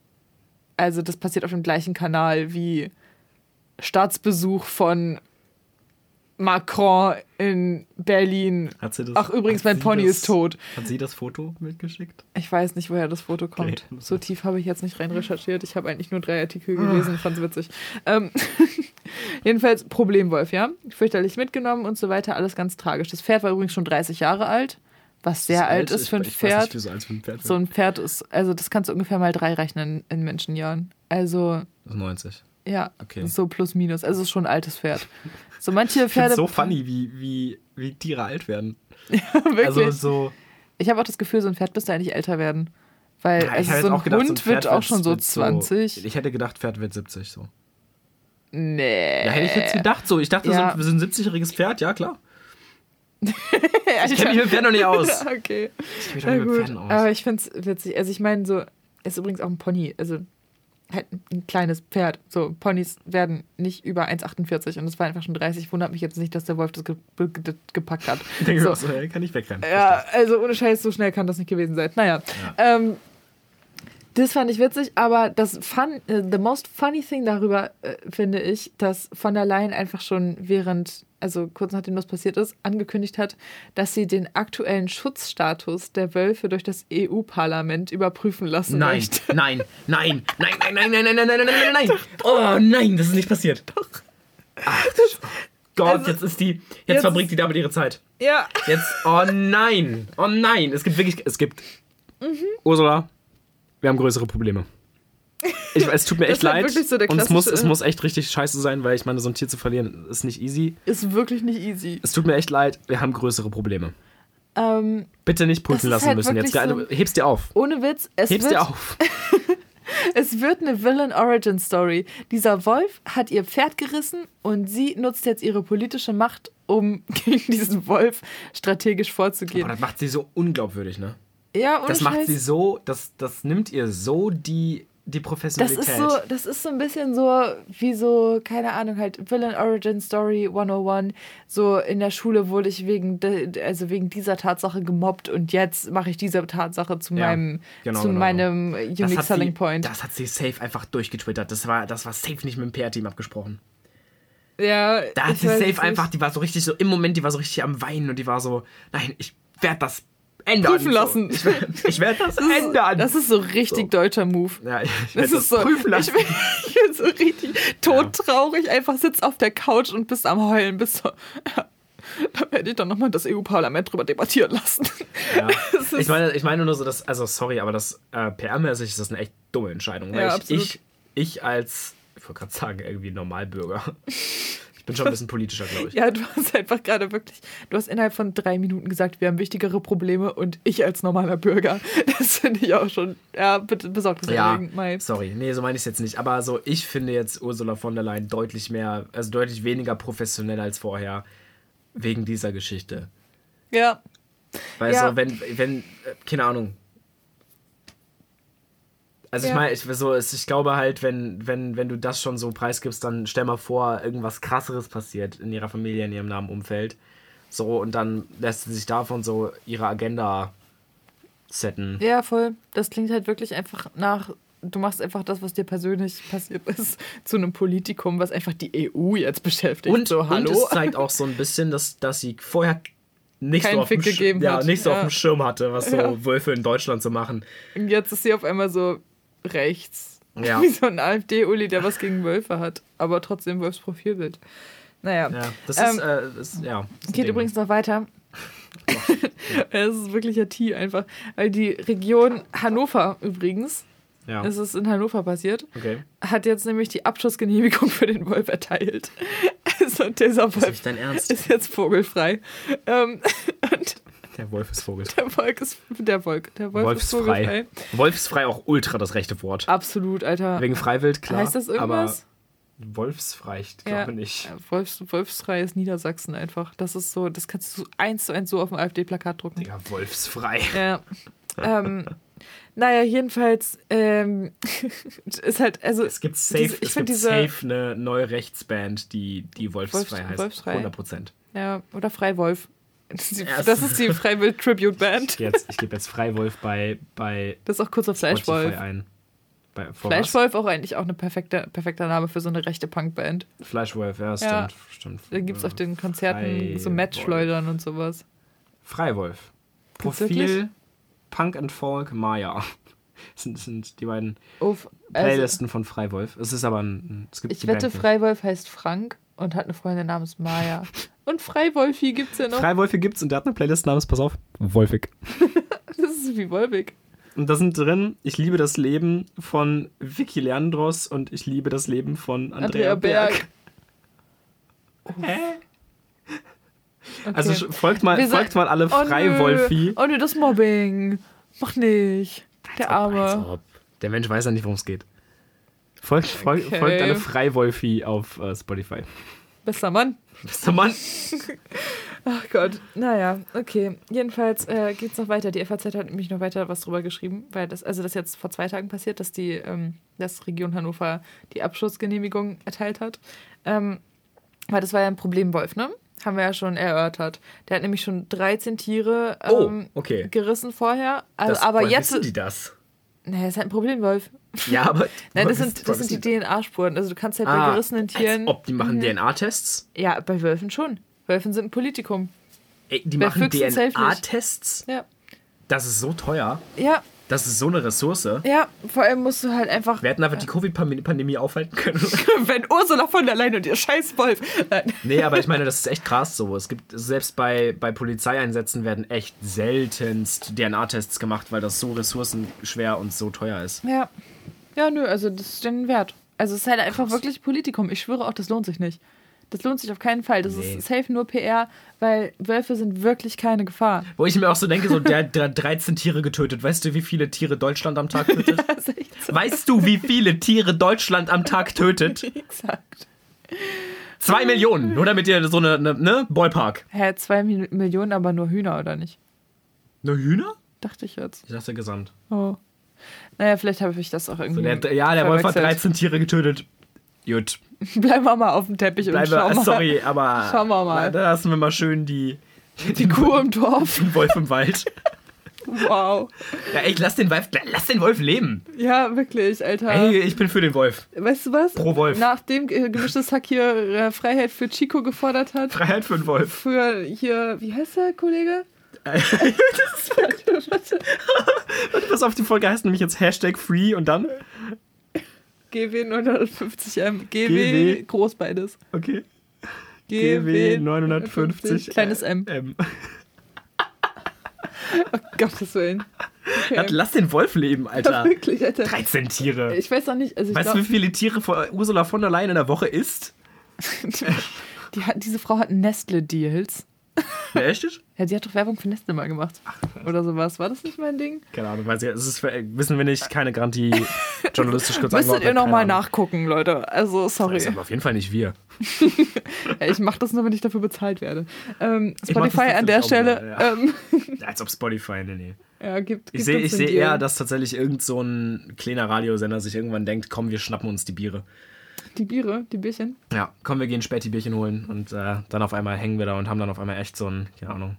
Also, das passiert auf dem gleichen Kanal wie Staatsbesuch von Macron in Berlin. Hat sie das, Ach, übrigens, mein Pony das, ist tot. Hat sie das Foto mitgeschickt? Ich weiß nicht, woher das Foto kommt. Okay. So tief habe ich jetzt nicht rein recherchiert. Ich habe eigentlich nur drei Artikel gelesen, fand's witzig. Ähm, jedenfalls Problemwolf, ja. Fürchterlich mitgenommen und so weiter, alles ganz tragisch. Das Pferd war übrigens schon 30 Jahre alt, was sehr alt ist für ein ich, Pferd. so alt für ein Pferd So ein Pferd ist, also das kannst du ungefähr mal drei rechnen in Menschenjahren. Also, Das ist 90. ja, Okay. so plus minus. Also es ist schon ein altes Pferd. So manche Pferde. es so funny, wie, wie, wie Tiere alt werden. wirklich. Also so. Ich habe auch das Gefühl, so ein Pferd müsste eigentlich älter werden. Weil Ja, also so ein Hund Pferd wird auch schon so wird 20. ich hätte gedacht, Pferd wird 70 so. nee. Ja, hätte ich jetzt gedacht so. Ich dachte, Ja. so, ein, so ein 70-jähriges Pferd, ja klar. Ich kenne mich mit Pferden noch nicht aus. Ja, okay. Ich kenne mich nicht mit. Pferden aus. Aber ich finde es witzig. Also ich meine, so, ist übrigens auch ein Pony. Also halt ein kleines Pferd. So, Ponys werden nicht über 1,48 und es war einfach schon 30. Wundert mich jetzt nicht, dass der Wolf das ge ge ge gepackt hat. Ich denke so. so, kann ich wegrennen. Ja, also ohne Scheiß, so schnell kann das nicht gewesen sein. Naja. Ähm, das fand ich witzig, aber das fun, äh, the most funny thing darüber äh, finde ich, dass von der Leyen einfach schon während, also kurz nachdem das passiert ist, angekündigt hat, dass sie den aktuellen Schutzstatus der Wölfe durch das EU-Parlament überprüfen lassen Nein, möchte. nein, nein, nein, nein, nein, nein, nein, nein, nein, nein, nein, nein. Oh nein, das ist nicht passiert. Doch. Ach, Gott, Also, jetzt ist die, jetzt, jetzt verbringt die damit ihre Zeit. Ja. Jetzt, oh nein, oh nein. Es gibt wirklich, es gibt, Mhm. Ursula, wir haben größere Probleme. Ich, es tut mir echt halt leid. wirklich so der und es muss, es muss echt richtig scheiße sein, weil ich meine, so ein Tier zu verlieren ist nicht easy. Ist wirklich nicht easy. Es tut mir echt leid, wir haben größere Probleme. Ähm, Bitte nicht ist lassen halt müssen. Jetzt wirklich gerade, hebst dir auf. ohne Witz, es Hebst wird, dir auf. Es wird eine Villain Origin Story. Dieser Wolf hat ihr Pferd gerissen und sie nutzt jetzt ihre politische Macht, um gegen diesen Wolf strategisch Aber vorzugehen. das macht sie so unglaubwürdig, ne? Ja, ohne Das macht sie so, das, das nimmt ihr so die, die Das Professionalität. ist, so, das ist so ein bisschen so wie so, keine Ahnung, halt Villain Origin Story 101. So in der Schule wurde ich wegen, de, also wegen dieser Tatsache gemobbt und jetzt mache ich diese Tatsache zu Ja, meinem, genau, zu genau, meinem Das Unique Selling sie, Point. Das hat sie safe einfach durchgetwittert. Das war, das war safe nicht mit dem PR-Team abgesprochen. ja, Da hat sie safe einfach, die war so richtig so, im Moment, die war so richtig am Weinen und die war so, nein, ich werde das ändern. Prüfen lassen. So, ich werde ich werd das, Das ist- ändern. Das ist so richtig deutscher Move. ja, ich Das werde das, ist so, prüfen lassen. Ich bin, ich bin so richtig todtraurig, einfach sitzt auf der Couch und bist am Heulen, bist so, ja, da werde ich dann nochmal das EU-Parlament drüber debattieren lassen. Ja. Das ist- Ich meine, ich meine nur so, dass, also sorry, aber das äh, PR-mäßig ist das eine echt dumme Entscheidung. Weil Ja, ich, absolut. ich, ich als, ich wollte gerade sagen, irgendwie Normalbürger, ich bin schon ein bisschen politischer, glaube ich. Ja, du hast einfach gerade wirklich, du hast innerhalb von drei Minuten gesagt, wir haben wichtigere Probleme und ich als normaler Bürger, das finde ich auch schon, ja, bitte besorgt das Ja, Mai. sorry, nee, so meine ich es jetzt nicht. Aber so, ich finde jetzt Ursula von der Leyen deutlich mehr, also deutlich weniger professionell als vorher, wegen dieser Geschichte. Ja, Weil Ja. so, wenn, wenn, äh, keine Ahnung. Also ich Ja. meine, ich, so, ich glaube halt, wenn, wenn, wenn du das schon so preisgibst, dann stell mal vor, irgendwas krasseres passiert in ihrer Familie, in ihrem nahen Umfeld. So, und dann lässt sie sich davon so ihre Agenda setten. ja, voll. Das klingt halt wirklich einfach nach, du machst einfach das, was dir persönlich passiert ist, zu einem Politikum, was einfach die EU jetzt beschäftigt. Und, so, und hallo? es zeigt auch so ein bisschen, dass, dass sie vorher nicht Keinen so, auf dem, Sch- ja, nicht so auf Ja. dem Schirm hatte, was so Ja. Wölfe in Deutschland zu machen. Und jetzt ist sie auf einmal so rechts. Ja. Wie so ein AfD-Uli, der was gegen Wölfe hat, aber trotzdem Wolfs Profilbild. Naja. Ja, das Ähm, ist, äh, das, ja. das ist Geht übrigens noch weiter. Es ist wirklich ein Tee einfach. Weil die Region Hannover übrigens, Ja, es ist in Hannover passiert, okay. hat jetzt nämlich die Abschussgenehmigung für den Wolf erteilt. Also dieser Das ist Wolf Ernst. ist jetzt vogelfrei. Ähm, und Der Wolf ist Vogel. der Wolf ist, der Wolf, der Wolf ist Wolfsfrei. vogelfrei. Wolfsfrei auch ultra das rechte Wort. Absolut, Alter. Wegen Freiwild, klar. heißt das irgendwas? Aber Wolfsfrei, ich Ja. glaube nicht. Ja, Wolfs, Wolfsfrei ist Niedersachsen einfach. Das ist so, das kannst du eins zu eins so auf dem AfD-Plakat drucken. Digga, Wolfsfrei. Ja. ähm, naja, jedenfalls ähm, ist halt, also Es gibt safe, Diese- ich es gibt diese- safe eine neue Rechtsband, die, die Wolfsfrei Wolfs- heißt. Wolfsfrei? 100 Prozent. ja, oder Freiwolf. Das ist die, das ist die Freiwild Tribute Band. Jetzt, ich gebe jetzt Freiwolf bei, bei Das ist auch kurz auf Fleischwolf. ein. Bei, vor was? Fleischwolf auch eigentlich auch eine perfekte, perfekter Name für so eine rechte Punkband. Fleischwolf, ja, stimmt. Ja. stimmt. Da gibt es auf den Konzerten so Freiwolf. Matchschleudern und sowas. Freiwolf. Gibt's Profil wirklich? Punk and Folk Maya. Das sind, das sind die beiden Uff, also, Playlisten von Freiwolf. Es ist aber ein. Es gibt ich wette, Band. Freiwolf heißt Frank und hat eine Freundin namens Maya. Und Freiwolfi gibt's ja noch. Freiwolfe gibt's und der hat eine Playlist namens, pass auf, Wolfig. Das ist wie Wolwig. Und da sind drin, ich liebe das Leben von Vicky Leandros und ich liebe das Leben von Andrea, Andrea Berg. Berg. Hä? Also sch- folgt mal, sa- folgt mal alle Oh, nö. Freiwolfi. Oh nö, das ist Mobbing. Mach nicht. Der Arme. Der Mensch weiß ja nicht, worum es geht. Folgt, folgt, Okay. folgt alle Freiwolfi auf äh, Spotify. Bester Mann. Bester Mann. Ach Gott, naja, okay. Jedenfalls äh, geht es noch weiter. Die FAZ hat nämlich noch weiter was drüber geschrieben, weil das, also das jetzt vor zwei Tagen passiert, dass die, ähm, dass Region Hannover die Abschussgenehmigung erteilt hat. Ähm, weil das war ja ein Problemwolf, ne? Haben wir ja schon erörtert. Der hat nämlich schon 13 Tiere ähm, Oh, okay. gerissen vorher. Also, Das- aber jetzt. wissen die das? Das ist halt ein Problemwolf. Ja, aber. Nein, das sind, das sind die DNA-Spuren. Also du kannst halt bei Ah, gerissenen Tieren. Ob die machen DNA-Tests? Ja, bei Wölfen schon. Wölfen sind ein Politikum. Ey, die Bei machen. DNA-Tests? Ja. Das ist so teuer. Ja, Das ist so eine Ressource. ja. Vor allem musst du halt einfach. Wir hätten einfach die Covid-Pandemie aufhalten können. Wenn Ursula von der Leyen und ihr scheiß Wolf. Nein. nee, aber ich meine, das ist echt krass so. Es gibt, selbst bei, bei Polizeieinsätzen werden echt seltenst DNA-Tests gemacht, weil das so ressourcenschwer und so teuer ist. Ja. Ja, nö, also das ist den Wert. Also es ist halt einfach wirklich Politikum. Ich schwöre auch, das lohnt sich nicht. Das lohnt sich auf keinen Fall. Das Nee. ist safe nur PR, weil Wölfe sind wirklich keine Gefahr. Wo ich mir auch so denke, so der, der hat 13 Tiere getötet. Weißt du, wie viele Tiere Deutschland am Tag tötet? Echt so Weißt du, wie viele Tiere Deutschland am Tag tötet? exakt. Zwei Millionen, nur damit ihr so eine, eine ne? Ballpark. Hä, zwei Mi- Millionen, aber nur Hühner, oder nicht? Eine Hühner? Dachte ich jetzt. Ich dachte gesamt. Oh. Naja, vielleicht habe ich das auch So, irgendwie. der, ja, der Wolf hat verwechselt. 13 Tiere getötet. Gut. Bleiben wir mal auf dem Teppich Bleiben und schauen wir, mal. sorry, aber Schauen wir mal. da lassen wir mal schön die, Die Kuh im Dorf. den Wolf im Wald. Wow. Ja, ey, lass den Wolf, lass den Wolf leben. Ja, wirklich, Alter. Ey, ich bin für den Wolf. Weißt du was? Pro Wolf. Nachdem äh, gemischtes Hack hier äh, Freiheit für Chico gefordert hat, Freiheit für den Wolf. für hier, wie heißt der Kollege? Pass auf, die Folge heißt nämlich jetzt Hashtag Free und dann. GW 950M. GW, GW. groß beides. Okay. GW GW 950. Kleines M. M. Gottes Willen. Ja, Okay. Lass den Wolf leben, Alter. Wirklich, Alter. 13 Tiere. Ich weiß auch nicht, also Weißt du, wie viele Tiere Ursula von der Leyen in der Woche isst? die hat, diese Frau hat Nestle-Deals. Ja, jetzt? Ja, die hat doch Werbung für Nestle mal gemacht. Oder sowas. War das nicht mein Ding? Keine Ahnung, weiß ich. Es ist, für- wissen wir nicht, keine Garantie. Journalistisch kurz Müsstet ihr nochmal nachgucken, Leute. Also, sorry. Das ist aber auf jeden Fall nicht wir. Ich mache das nur, wenn ich dafür bezahlt werde. Ähm, Spotify an der Stelle. mal, ja. ähm, Als ob Spotify, nee, nee. ja, gibt, Ich gibt sehe ich den seh eher, dass tatsächlich irgend so ein kleiner Radiosender sich irgendwann denkt, komm, wir schnappen uns die Biere. Die Biere, die Bierchen. Ja, komm, wir gehen spät die Bierchen holen und äh, dann auf einmal hängen wir da und haben dann auf einmal echt so ein, keine Ahnung.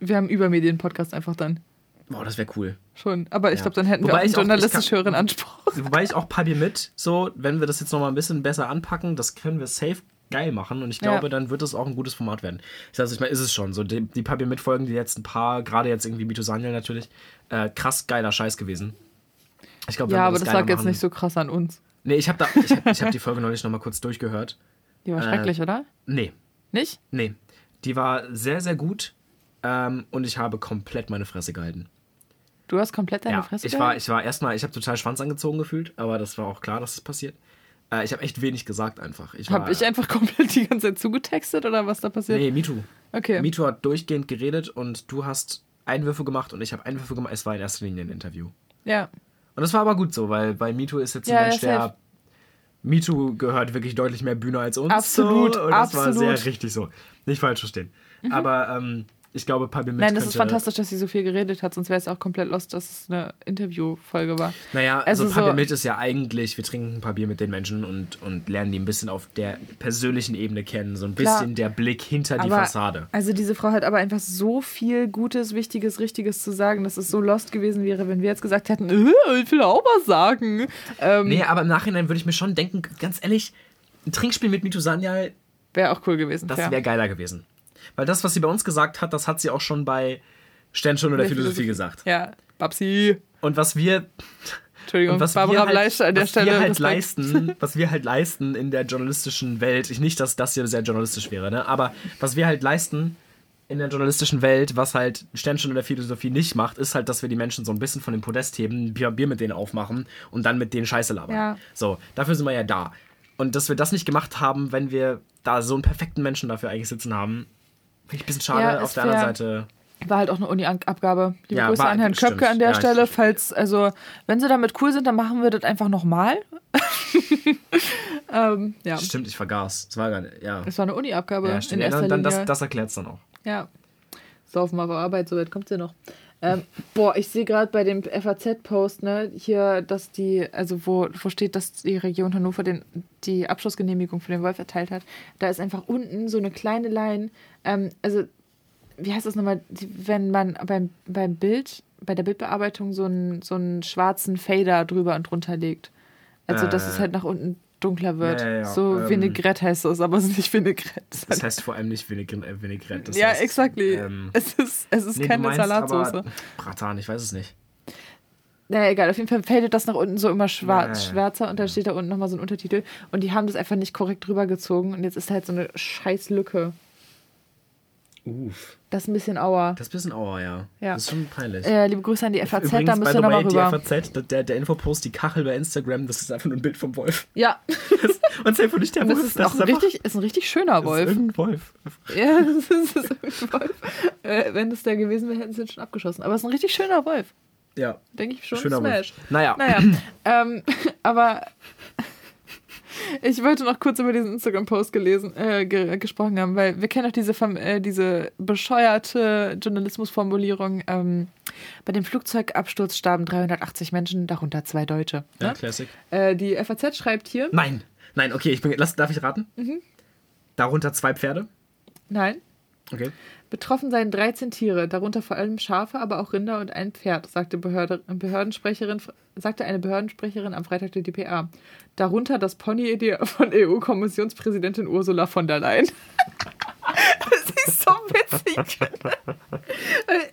Wir haben Übermedien-Podcast einfach dann. Boah, das wäre cool. Schon. Aber ich Ja. glaube, dann hätten Wobei wir einen journalistisch höheren Anspruch. Wobei ich auch paar Bier mit, so, wenn wir das jetzt nochmal ein bisschen besser anpacken, das können wir safe geil machen und ich Ja. glaube, dann wird es auch ein gutes Format werden. Das heißt, ich meine, ist es schon. So, die, die paar Bier mit Folgen, die letzten paar, gerade jetzt irgendwie Mito Saniel natürlich, äh, krass geiler Scheiß gewesen. Ich glaube, Ja, aber das lag jetzt nicht so krass an uns. Nee, ich habe ich hab, ich hab die Folge neulich nochmal kurz durchgehört. Die war Äh, schrecklich, oder? Nee, Nicht? nee. Die war sehr, sehr gut ähm, und ich habe komplett meine Fresse gehalten. Du hast komplett deine ja, Fresse ich war, gehalten? ich war erstmal, ich habe total Schwanz angezogen gefühlt, aber das war auch klar, dass das passiert. Äh, ich habe echt wenig gesagt einfach. Ich war, Hab ich einfach komplett die ganze Zeit zugetextet oder was da passiert? Nee, MeToo. Okay. MeToo hat durchgehend geredet und du hast Einwürfe gemacht und ich habe Einwürfe gemacht. Es war in erster Linie ein Interview. Ja. Und das war aber gut so, weil bei MeToo ist jetzt ein Ja, Mensch, der. MeToo gehört wirklich deutlich mehr Bühne als uns. Absolut, so, und das war sehr richtig so. Nicht falsch verstehen. Aber ähm, ich glaube, mit Nein, das ist fantastisch, dass sie so viel geredet hat, sonst wäre es auch komplett lost, dass es eine Interviewfolge war. Naja, Also also, Pabi so- mit ist ja eigentlich, wir trinken ein paar Bier mit den Menschen und, und lernen die ein bisschen auf der persönlichen Ebene kennen. So ein Klar. bisschen der Blick hinter die Fassade. Also diese Frau hat aber einfach so viel Gutes, Wichtiges, Richtiges zu sagen, dass es so lost gewesen wäre, wenn wir jetzt gesagt hätten, äh, ich will auch was sagen. Ähm, Nee, aber im Nachhinein würde ich mir schon denken, ganz ehrlich, ein Trinkspiel mit Mitu Sanyal, Wäre auch cool gewesen. das wäre geiler gewesen. Weil das, was sie bei uns gesagt hat, das hat sie auch schon bei Sternstunde der Philosophie Philosophie. gesagt. Ja, Babsi. Und was wir, Entschuldigung, und was Barbara wir halt, an der was Stelle. wir halt Respekt. leisten, was wir halt leisten in der journalistischen Welt, ich nicht, dass das hier sehr journalistisch wäre, ne? aber was wir halt leisten in der journalistischen Welt, was halt Sternstunde der Philosophie nicht macht, ist halt, dass wir die Menschen so ein bisschen von dem Podest heben, ein Bier, Bier mit denen aufmachen und dann mit denen Scheiße labern. Ja. So, dafür sind wir ja da. Und dass wir das nicht gemacht haben, wenn wir da so einen perfekten Menschen dafür eigentlich sitzen haben, finde ich ein bisschen schade. Ja, Auf der anderen fair. Seite, War halt auch eine Uni-Abgabe. Liebe Ja, Grüße war- an Herrn stimmt. Köpke an der Ja, Stelle. Falls, also, wenn sie damit cool sind, dann machen wir das einfach nochmal. ähm, ja, Stimmt, ich vergaß. Das war gar nicht, ja. es war eine Uni-Abgabe Ja, in stimmt. Ja, erster dann, dann das, das erklärt es dann auch. Ja. Saufen auf Arbeit, so weit kommt sie noch. Ähm, boah, ich sehe gerade bei dem FAZ-Post, ne, hier, dass die, also wo, wo steht, dass die Region Hannover den, die Abschlussgenehmigung für den Wolf erteilt hat. Da ist einfach unten so eine kleine Line. Ähm, also, wie heißt das nochmal, wenn man beim, beim Bild, bei der Bildbearbeitung so einen, so einen schwarzen Fader drüber und drunter legt. Also, dass Äh. es halt nach unten dunkler wird. Ja, ja, ja. So Ähm. Vinaigrette heißt das, aber es ist nicht Vinaigrette. Das heißt vor allem nicht Vinaigrette. Äh, Vinaigrette. Das ja, heißt, exactly. ähm, es ist, es ist nee, keine Salatsauce. Bratan, ich weiß es nicht. Naja, egal, auf jeden Fall fadet das nach unten so immer schwarz, ja. schwärzer und dann steht da unten nochmal so ein Untertitel. Und die haben das einfach nicht korrekt drüber gezogen und jetzt ist halt so eine scheiß Lücke. Uff. Das ist ein bisschen auer. Das ist ein bisschen auer, ja. Ja. Das ist schon peinlich. Äh, liebe Grüße an die FAZ, Übrigens, da the ihr nochmal way, die rüber. FAZ, der, der Infopost, die Kachel bei Instagram, das ist einfach nur ein Bild vom Wolf. Ja, Und safe und nicht der das Wolf. ist auch ein einfach- richtig, ist ein richtig schöner das ist Wolf. irgendein Wolf. Ja, das ist, das ist ein Wolf. Äh, wenn das der gewesen wäre, hätten sie ihn schon abgeschossen. Aber es ist ein richtig schöner Wolf. Ja, Denke ich schon. schöner Smash. Wolf. Naja, Naja, ähm, aber ich wollte noch kurz über diesen Instagram-Post gelesen, äh, ge gesprochen haben, weil wir kennen auch diese, äh, diese bescheuerte Journalismusformulierung. Ähm, bei dem Flugzeugabsturz starben 380 Menschen, darunter zwei Deutsche. ja, Ne? Classic. Äh, die FAZ schreibt hier, Nein, nein, okay, ich bin, lass, darf ich raten? Mhm. Darunter zwei Pferde. nein, Okay. Betroffen seien 13 Tiere, darunter vor allem Schafe, aber auch Rinder und ein Pferd, sagte Behörde, Behördensprecherin, sagte eine Behördensprecherin am Freitag der DPA. Darunter das Pony von EU-Kommissionspräsidentin Ursula von der Leyen. das ist so witzig.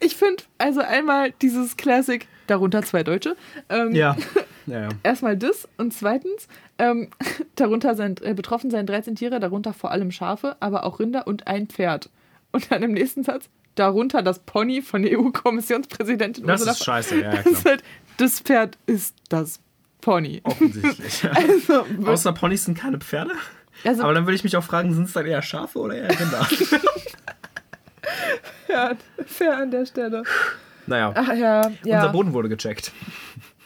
ich finde, also einmal dieses Classic, darunter zwei Deutsche. Ähm, Ja. ja. Erstmal das und zweitens, ähm, darunter sind, äh, betroffen seien 13 Tiere, darunter vor allem Schafe, aber auch Rinder und ein Pferd. Und dann im nächsten Satz, darunter das Pony von EU-Kommissionspräsidentin Das Ursula ist scheiße, ja, ja Das, klar. ist halt, das Pferd ist das Pony. Offensichtlich. Ja. Also, Außer Ponys sind keine Pferde. also Aber dann würde ich mich auch fragen, sind es dann eher Schafe oder eher Rinder? fair, fair an der Stelle. naja, Ach ja, unser ja. Boden wurde gecheckt.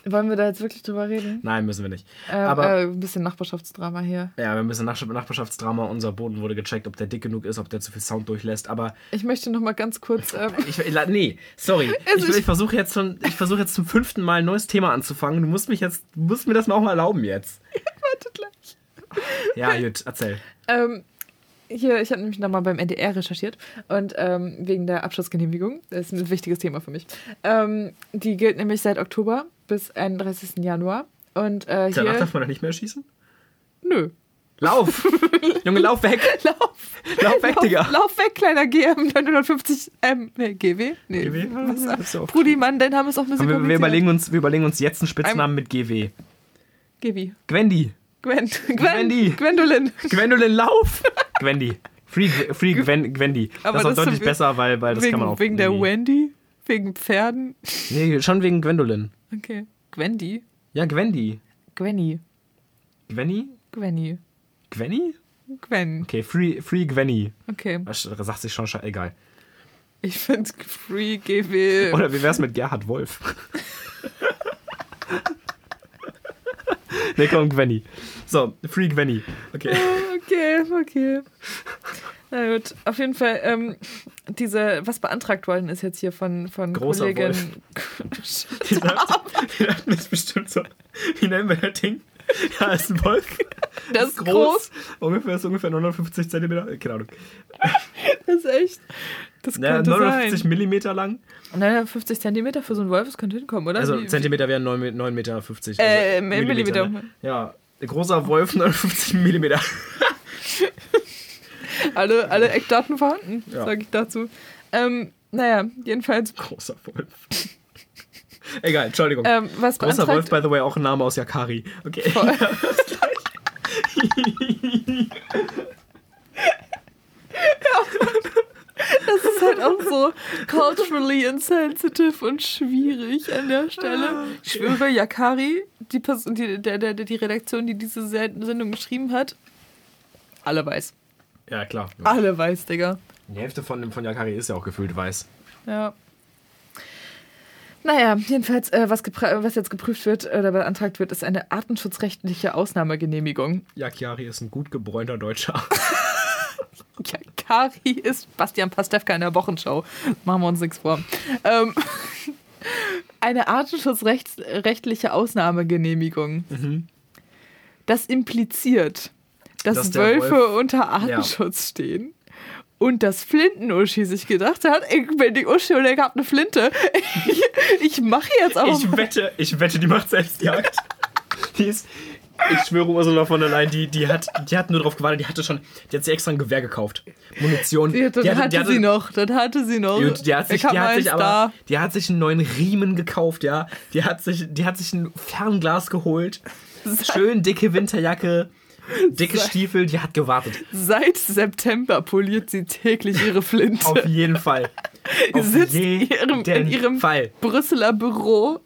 Wollen wir da jetzt wirklich drüber reden? Nein, müssen wir nicht. Äh, Aber äh, ein bisschen Nachbarschaftsdrama hier. ja, wir haben ein bisschen Nach Nachbarschaftsdrama. Unser Boden wurde gecheckt, ob der dick genug ist, ob der zu viel Sound durchlässt. Aber Ich möchte noch mal ganz kurz. Ähm, ich, ich nee, sorry. Es Ich, ist- ich versuche jetzt schon, ich versuche jetzt zum fünften Mal ein neues Thema anzufangen. Du musst mich jetzt, musst mir das mal auch mal erlauben jetzt. warte gleich. Ja, gut, erzähl. Ähm, hier, ich habe nämlich nochmal beim NDR recherchiert und ähm, wegen der Abschlussgenehmigung, das ist ein wichtiges Thema für mich. Ähm, die gilt nämlich seit Oktober bis 31. Januar. Und äh, Danach darf man da nicht mehr schießen? Nö. Lauf! Junge, lauf weg! Lauf! Lauf weg, Digga! Lauf weg, kleiner GM 950 M. Nee, GW? Nee. GW? Was? So. Brudi, Mann, dein Name ist auch ein bisschen Wir, wir, überlegen uns, wir überlegen uns jetzt einen Spitznamen mit GW. GW. Gwendy. Gwen. Gwen. Gwendy. Gwendolyn. Gwendolyn, lauf! Gwendy. Free, free Gwen, Gwendy. Aber das ist auch das deutlich besser, weil, weil das wegen kann man auch. wegen der. Wendy? Wegen Pferden? Nee, schon wegen Gwendolyn. Okay. Gwendy? Ja, Gwendy. Gwenny. Gwenny? Gwenny. Gwenny? Gwen. Okay, free, free Gwenny. Okay. Das sagt sich schon, egal. Ich finde Free GW. Oder wie wär's mit Gerhard Wolf? nee, komm, Gwenny. So, Free Gwenny. Okay. Okay, okay. Na gut, auf jeden Fall, ähm, diese, was beantragt worden ist jetzt hier von, von Großer Kollegin. Die dachten, die das ist bestimmt so. Wie nennen wir das Ding? Ja, ist ein Wolf. Das ist groß. Ungefähr ist ungefähr 950 Zentimeter. Keine Ahnung. Das ist echt. Das Ja, könnte 950 sein. Millimeter lang. Naja, 50 Zentimeter für so einen Wolf, das könnte hinkommen, oder? Also Zentimeter wären 9, 9 Meter 50. Äh, also Millimeter. Ne? Ja, großer Wolf 950 Millimeter. alle, alle Eckdaten vorhanden, Ja. sage ich dazu. Ähm, naja, jedenfalls, Großer Wolf. Egal, Entschuldigung. ähm, was Großer Wolf, by the way, auch ein Name aus Yakari. Okay. Voll. Das ist halt auch so culturally insensitive und schwierig an der Stelle. Ich schwöre, Yakari, die, Person, die, der, der, die Redaktion, die diese Se- Sendung geschrieben hat, alle weiß. Ja, klar. Alle weiß, Digga. Die Hälfte von, von Yakari ist ja auch gefühlt weiß. Ja. Naja, jedenfalls, äh, was, was jetzt geprüft wird oder beantragt wird, ist eine artenschutzrechtliche Ausnahmegenehmigung. Ja, Chiari ist ein gut gebräunter Deutscher. Ja, Kari ist Bastian Pastewka in der Wochenschau. Machen wir uns nichts vor. Ähm, eine artenschutzrechtliche Ausnahmegenehmigung. Das impliziert, dass, Dass Wölfe Wolf- unter Artenschutz stehen. Und dass Flinten-Uschi sich gedacht hat, ich bin die Uschi und ich hab eine Flinte. Ich, ich mache jetzt auch Ich wette, ich wette, die macht Selbstjagd. Die ist, ich schwöre, Ursula von der Leyen, die, die, hat, die hat nur drauf gewartet, die hatte schon, die hat sich extra ein Gewehr gekauft. Munition. Ja, das die hatte, die sie noch, das hatte sie noch. Die, die hat sich, die hat sich aber, die hat sich einen neuen Riemen gekauft, ja. Die hat sich, die hat sich ein Fernglas geholt. Schön dicke Winterjacke, dicke Stiefel, die hat gewartet. Seit September poliert sie täglich ihre Flinte. Auf jeden Fall. Auf sitzt ihrem, in ihrem Fall Brüsseler Büro.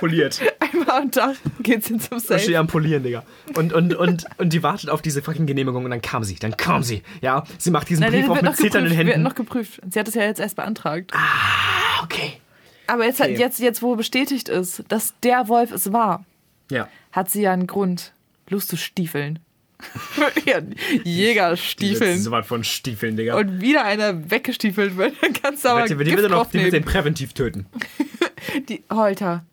Poliert. Einmal am Tag geht sie zum Safe. am Polieren, Digga. Und, und, und, und die wartet auf diese fucking Genehmigung und dann kam sie. Dann kam sie. Ja, sie macht diesen Nein, Brief auf wird mit noch, zitternden geprüft, wird Händen. noch geprüft. Sie hat es ja jetzt erst beantragt. Ah, okay. Aber jetzt, Okay. jetzt, jetzt, wo bestätigt ist, dass der Wolf es war, Ja. hat sie ja einen Grund, Lust ja, Diese, Jägerstiefeln. diese was von Stiefeln, Digga. Und wieder einer weggestiefelt wird, dann kannst du aber die, die, wird noch, die den präventiv töten. Die, Holter,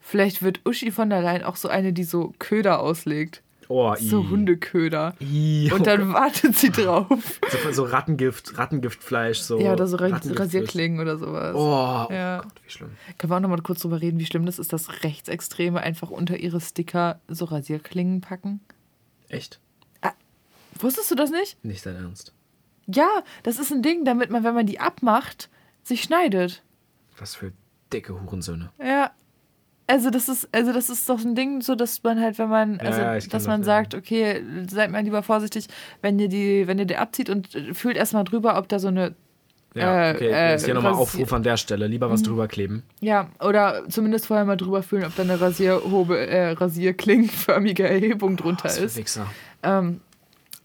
vielleicht wird Uschi von der Leyen auch so eine, die so Köder auslegt. Oh, So i. Hundeköder. I. Und dann wartet sie drauf. So, so Rattengift, Rattengiftfleisch, so. Ja, oder so. Rasierklingen oder sowas. Oh, oh Ja. Gott, wie schlimm. Können wir auch noch mal kurz drüber reden, wie schlimm das ist, dass Rechtsextreme einfach unter ihre Sticker so Rasierklingen packen? Echt? Wusstest du das nicht? Nicht dein Ernst. Ja, das ist ein Ding, damit man, wenn man die abmacht, sich schneidet. Was für dicke Hurensöhne. Ja. Also das ist, also das ist doch ein Ding, so dass man halt, wenn man, also ja, dass man das, ja. sagt, okay, seid mal lieber vorsichtig, wenn ihr die, wenn ihr die abzieht und äh, fühlt erstmal drüber, ob da so eine, Ja, Äh, okay. äh, Jetzt hier nochmal Rasier- Aufruf an der Stelle. Lieber was drüber kleben. ja, oder zumindest vorher mal drüber fühlen, ob da eine Rasierhobe, äh, Rasierklingenförmige Erhebung drunter Was für ist. Wichser. Ähm,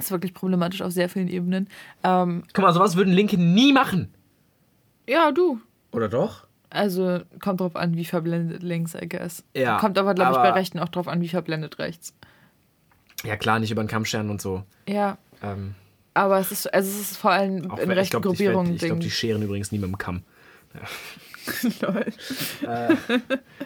ist wirklich problematisch auf sehr vielen Ebenen. Ähm, Guck mal, sowas würden Linke nie machen. ja, du. Oder doch? Also kommt drauf an, wie verblendet links, I guess. Ja, Kommt aber, glaube ich, aber- bei Rechten auch drauf an, wie verblendet rechts. Ja, klar, nicht über den Kammscheren und so. Ja, Ähm, aber es ist, also es ist vor allem auch in wenn- ich rechten glaube, ich, Gruppierungen ich Ding. die scheren übrigens nie mit dem Kamm. Lol.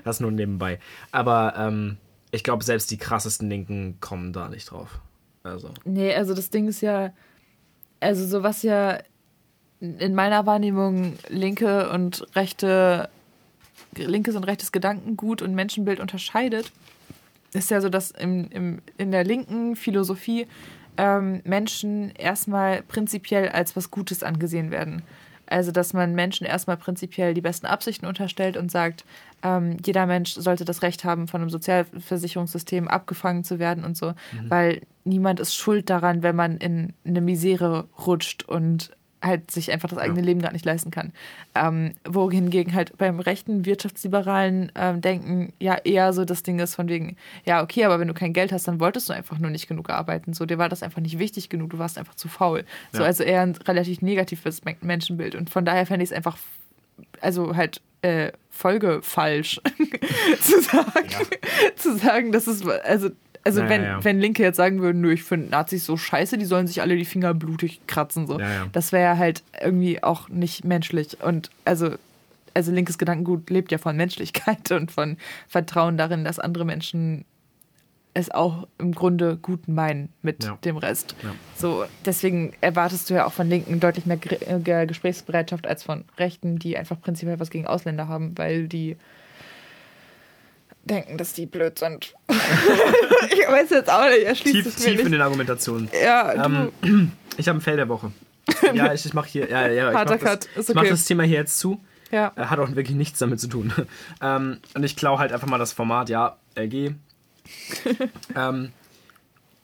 Das nur nebenbei. Aber ähm, ich glaube, selbst die krassesten Linken kommen da nicht drauf. Also. Nee, also das Ding ist ja, also so was ja in meiner Wahrnehmung linke und rechte, linkes und rechtes Gedankengut und Menschenbild unterscheidet, ist ja so, dass im, im, in der linken Philosophie ähm, Menschen erstmal prinzipiell als was Gutes angesehen werden. Also, dass man Menschen erstmal prinzipiell die besten Absichten unterstellt und sagt, ähm, jeder Mensch sollte das Recht haben, von einem Sozialversicherungssystem abgefangen zu werden und so, weil niemand ist schuld daran, wenn man in eine Misere rutscht und halt sich einfach das eigene Ja. Leben gerade nicht leisten kann. Ähm, wohingegen halt beim rechten wirtschaftsliberalen ähm, Denken ja eher so das Ding ist von wegen, ja, okay, aber wenn du kein Geld hast, dann wolltest du einfach nur nicht genug arbeiten. So, dir war das einfach nicht wichtig genug, du warst einfach zu faul. So, Ja. also eher ein relativ negatives Men- Menschenbild. Und von daher fände ich es einfach, also halt äh, folgefalsch zu sagen, zu sagen, dass es, also also Ja, wenn, ja, ja. wenn Linke jetzt sagen würden, nö, ich finde Nazis so scheiße, die sollen sich alle die Finger blutig kratzen, so. Ja, ja. Das wäre halt irgendwie auch nicht menschlich. Und also, also linkes Gedankengut lebt ja von Menschlichkeit und von Vertrauen darin, dass andere Menschen es auch im Grunde gut meinen mit Ja. dem Rest. Ja. So, deswegen erwartest du ja auch von Linken deutlich mehr Gre- äh, Gesprächsbereitschaft als von Rechten, die einfach prinzipiell was gegen Ausländer haben, weil die denken, dass die blöd sind. ich weiß jetzt auch nicht, erschließt Tief, es mir tief in nicht. den Argumentationen. Ja, Ähm, ich habe ein Fell der Woche. Ja, ich, ich mache hier. Ja, ja, ich Harter mach das, ich mach okay. das Thema hier jetzt zu. ja. Äh, Hat auch wirklich nichts damit zu tun. ähm, und ich klaue halt einfach mal das Format, ja, LG. ähm,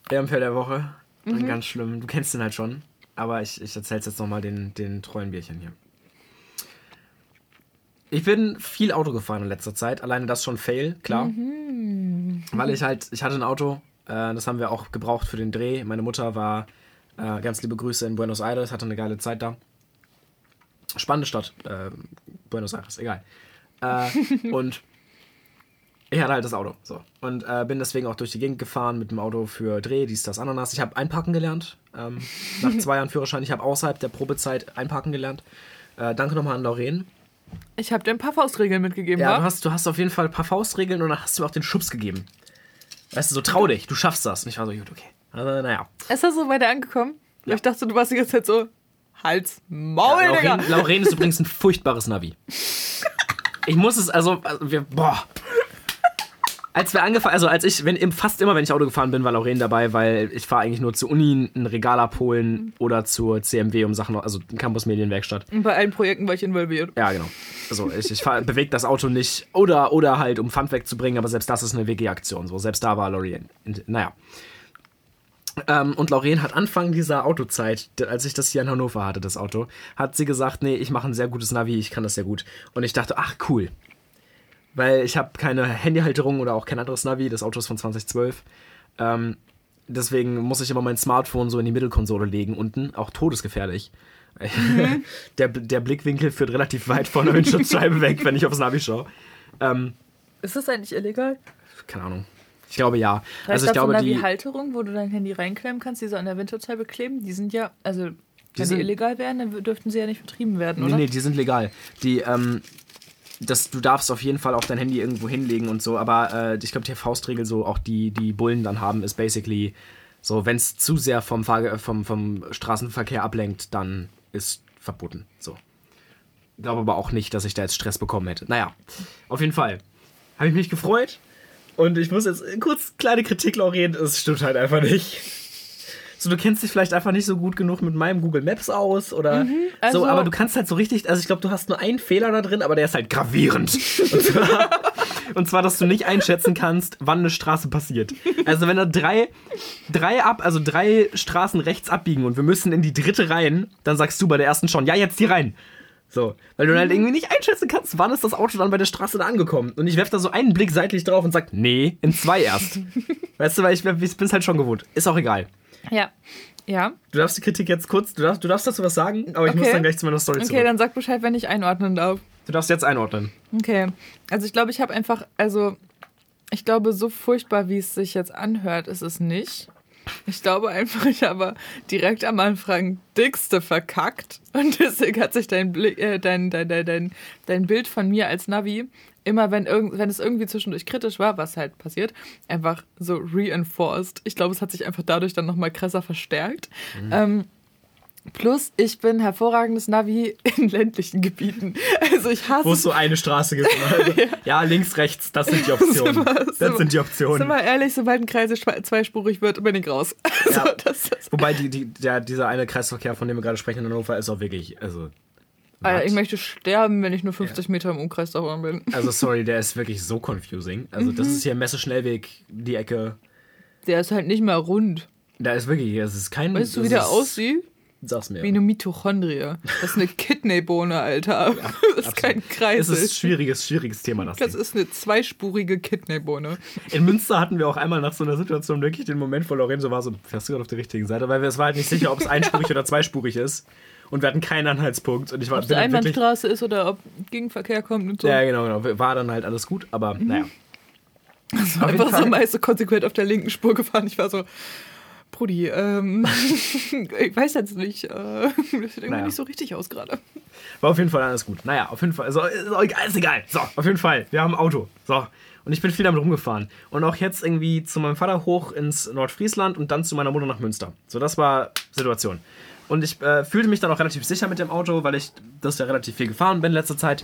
Ehrenfell der Woche. Mhm. Ganz schlimm. Du kennst den halt schon. Aber ich, ich erzähl's jetzt nochmal den, den treuen Bierchen hier. Ich bin viel Auto gefahren in letzter Zeit. Alleine das schon Fail, klar. Mhm. Weil ich halt, ich hatte ein Auto, äh, das haben wir auch gebraucht für den Dreh. Meine Mutter war, äh, ganz liebe Grüße in Buenos Aires, hatte eine geile Zeit da. Spannende Stadt. Äh, Buenos Aires, egal. Äh, und ich hatte halt das Auto. So. Und äh, bin deswegen auch durch die Gegend gefahren mit dem Auto für Dreh, dies, das, Ananas. Ich habe einparken gelernt. Ähm, nach zwei Jahren Führerschein. Ich habe außerhalb der Probezeit einparken gelernt. Äh, danke nochmal an Lauren. Ich habe dir ein paar Faustregeln mitgegeben, Ja, wa? du hast, du hast auf jeden Fall ein paar Faustregeln und dann hast du mir auch den Schubs gegeben. Weißt du, so trau dich, du schaffst das. Und ich war so, gut, okay. Also, naja. Ist das so weiter angekommen? Ja. Ich dachte, du warst die ganze Zeit so, Hals, Maul, Digga. Lauren, Lauren ist übrigens ein furchtbares Navi. Ich muss es, also, also wir, boah. Als wir angefangen, also als ich, wenn, im- fast immer, wenn ich Auto gefahren bin, war Lauren dabei, weil ich fahre eigentlich nur zur Uni, ein Regal abholen oder zur CMW um Sachen, also Campus Medienwerkstatt. Und bei allen Projekten war ich involviert. Ja, genau. Also ich, ich bewege das Auto nicht oder, oder halt, um Pfand wegzubringen, aber selbst das ist eine WG-Aktion. So, selbst da war in- Naja. Ähm, und Lorraine hat Anfang dieser Autozeit, als ich das hier in Hannover hatte, das Auto, hat sie gesagt, nee, ich mache ein sehr gutes Navi, ich kann das sehr gut. Und ich dachte, ach cool. Weil ich habe keine Handyhalterung oder auch kein anderes Navi, das Auto ist von 2012. Ähm, deswegen muss ich immer mein Smartphone so in die Mittelkonsole legen unten, auch todesgefährlich. der, der Blickwinkel führt relativ weit von der Windschutzscheibe weg, wenn ich aufs Navi schaue. Ähm, Ist das eigentlich illegal? keine Ahnung. Ich glaube ja. Vielleicht Also ich glaube, da die, die Halterung, wo du dein Handy reinklemmen kannst, die so an der Windschutzscheibe kleben, die sind ja, also wenn die, sind- illegal wären, dann dürften sie ja nicht vertrieben werden, Nee, oder? nee, die sind legal. Die, ähm, das, du darfst auf jeden Fall auch dein Handy irgendwo hinlegen und so, aber äh, ich glaube, die Faustregel, so auch die, die Bullen dann haben, ist basically so, wenn es zu sehr vom, Fahr vom, vom Straßenverkehr ablenkt, dann ist verboten. So. Glaube aber auch nicht, dass ich da jetzt Stress bekommen hätte. Naja, auf jeden Fall. Habe ich mich gefreut. Und ich muss jetzt kurz kleine Kritik, Lauren, es stimmt halt einfach nicht. So, du kennst dich vielleicht einfach nicht so gut genug mit meinem Google Maps aus oder also- so, aber du kannst halt so richtig, also ich glaube, du hast nur einen Fehler da drin, aber der ist halt gravierend. Und zwar, und zwar, dass du nicht einschätzen kannst, wann eine Straße passiert. Also wenn da drei, drei ab, also drei Straßen rechts abbiegen und wir müssen in die dritte rein, dann sagst du bei der ersten schon, ja, jetzt hier rein. So, weil du halt irgendwie nicht einschätzen kannst, wann ist das Auto dann bei der Straße da angekommen. Und ich werf da so einen Blick seitlich drauf und sag, nee, in zwei erst. weißt du, weil ich, ich bin's halt schon gewohnt. Ist auch egal. Ja. Ja. Du darfst die Kritik jetzt kurz, du darfst, du darfst dazu was sagen, aber ich muss Okay. dann gleich zu meiner Story Okay, zurück. dann sag Bescheid, wenn ich einordnen darf. Du darfst jetzt einordnen. Okay. Also ich glaube, ich habe einfach, also ich glaube, so furchtbar, wie es sich jetzt anhört, ist es nicht. Ich glaube einfach, ich habe direkt am Anfang dickste verkackt. Und deswegen hat sich dein, Blick, äh, dein, dein, dein, dein, dein Bild von mir als Navi, immer wenn, irgend, wenn es irgendwie zwischendurch kritisch war, was halt passiert, einfach so reinforced. Ich glaube, es hat sich einfach dadurch dann nochmal krasser verstärkt. Ähm, plus, ich bin hervorragendes Navi in ländlichen Gebieten. Also ich hasse Wo es so eine Straße gibt. Also, ja. links, rechts, das sind die Optionen. Sind wir- das sind sind die Optionen. Sind wir ehrlich, sobald ein Kreis zweispurig wird, bin ich raus. Also, Ja. das ist, Wobei die, die, der, dieser eine Kreisverkehr, von dem wir gerade sprechen in Hannover, ist auch wirklich, also. Alter, ich what? möchte sterben, wenn ich nur 50 Meter im Umkreis davon bin. Also sorry, der ist wirklich so confusing. Also das ist hier Messe-Schnellweg, die Ecke. Der ist halt nicht mehr rund. Da ist wirklich, es ist kein. Weißt du, das wie der aussieht? Sag's mir. Wie eine Mitochondrie. Das ist eine Kidneybohne, Alter. das ist kein es Kreisel. ist ein schwieriges, schwieriges Thema, das, Das Ding. ist eine zweispurige Kidneybohne. In Münster hatten wir auch einmal nach so einer Situation wirklich den Moment, wo Lorenzo war so, fährst du gerade auf der richtigen Seite? Weil wir, es war halt nicht sicher, ob es einspurig oder zweispurig ist. Und wir hatten keinen Anhaltspunkt. Und ich war Ob es eine Einbahnstraße ist oder ob Gegenverkehr kommt und so. Ja, genau, genau. War dann halt alles gut, aber naja. Also einfach so meist so konsequent auf der linken Spur gefahren. Ich war so, Brudi, ähm, ich weiß jetzt nicht, äh, das sieht irgendwie Naja. nicht so richtig aus gerade. War auf jeden Fall alles gut. Naja, auf jeden Fall. Also, ist ist egal. So, auf jeden Fall. Wir haben ein Auto. So. Und ich bin viel damit rumgefahren. Und auch jetzt irgendwie zu meinem Vater hoch ins Nordfriesland und dann zu meiner Mutter nach Münster. So, das war Situation. Und ich äh, fühlte mich dann auch relativ sicher mit dem Auto, weil ich das ja relativ viel gefahren bin in letzter Zeit.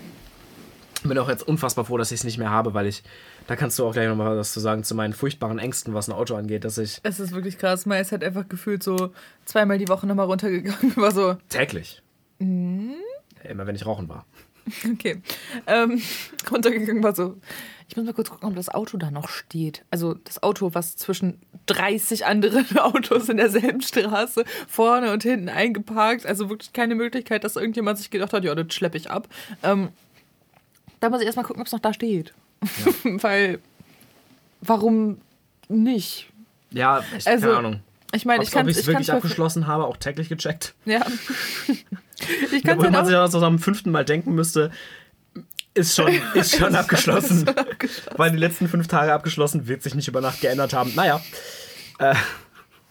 Bin auch jetzt unfassbar froh, dass ich es nicht mehr habe, weil ich, da kannst du auch gleich nochmal was zu sagen, zu meinen furchtbaren Ängsten, was ein Auto angeht, dass ich Es ist wirklich krass. Mai ist halt einfach gefühlt so zweimal die Woche nochmal runtergegangen. War so, täglich, Mhm. immer wenn ich rauchen war. okay. Ähm, runtergegangen war so, ich muss mal kurz gucken, ob das Auto da noch steht. Also das Auto, was zwischen 30 anderen Autos in derselben Straße vorne und hinten eingeparkt. Also wirklich keine Möglichkeit, dass irgendjemand sich gedacht hat, ja, das schleppe ich ab. Ähm, da muss ich erstmal gucken, ob es noch da steht. Weil, warum nicht? Ja, ich, Also, keine Ahnung. Ich meine, ich kann es wirklich abgeschlossen habe, auch täglich gecheckt. Ja. Ich kann man sich auch. so am fünften Mal denken müsste, ist schon, ist schon abgeschlossen. Ist schon abgeschlossen. Weil die letzten fünf Tage abgeschlossen, wird sich nicht über Nacht geändert haben. Naja. Äh,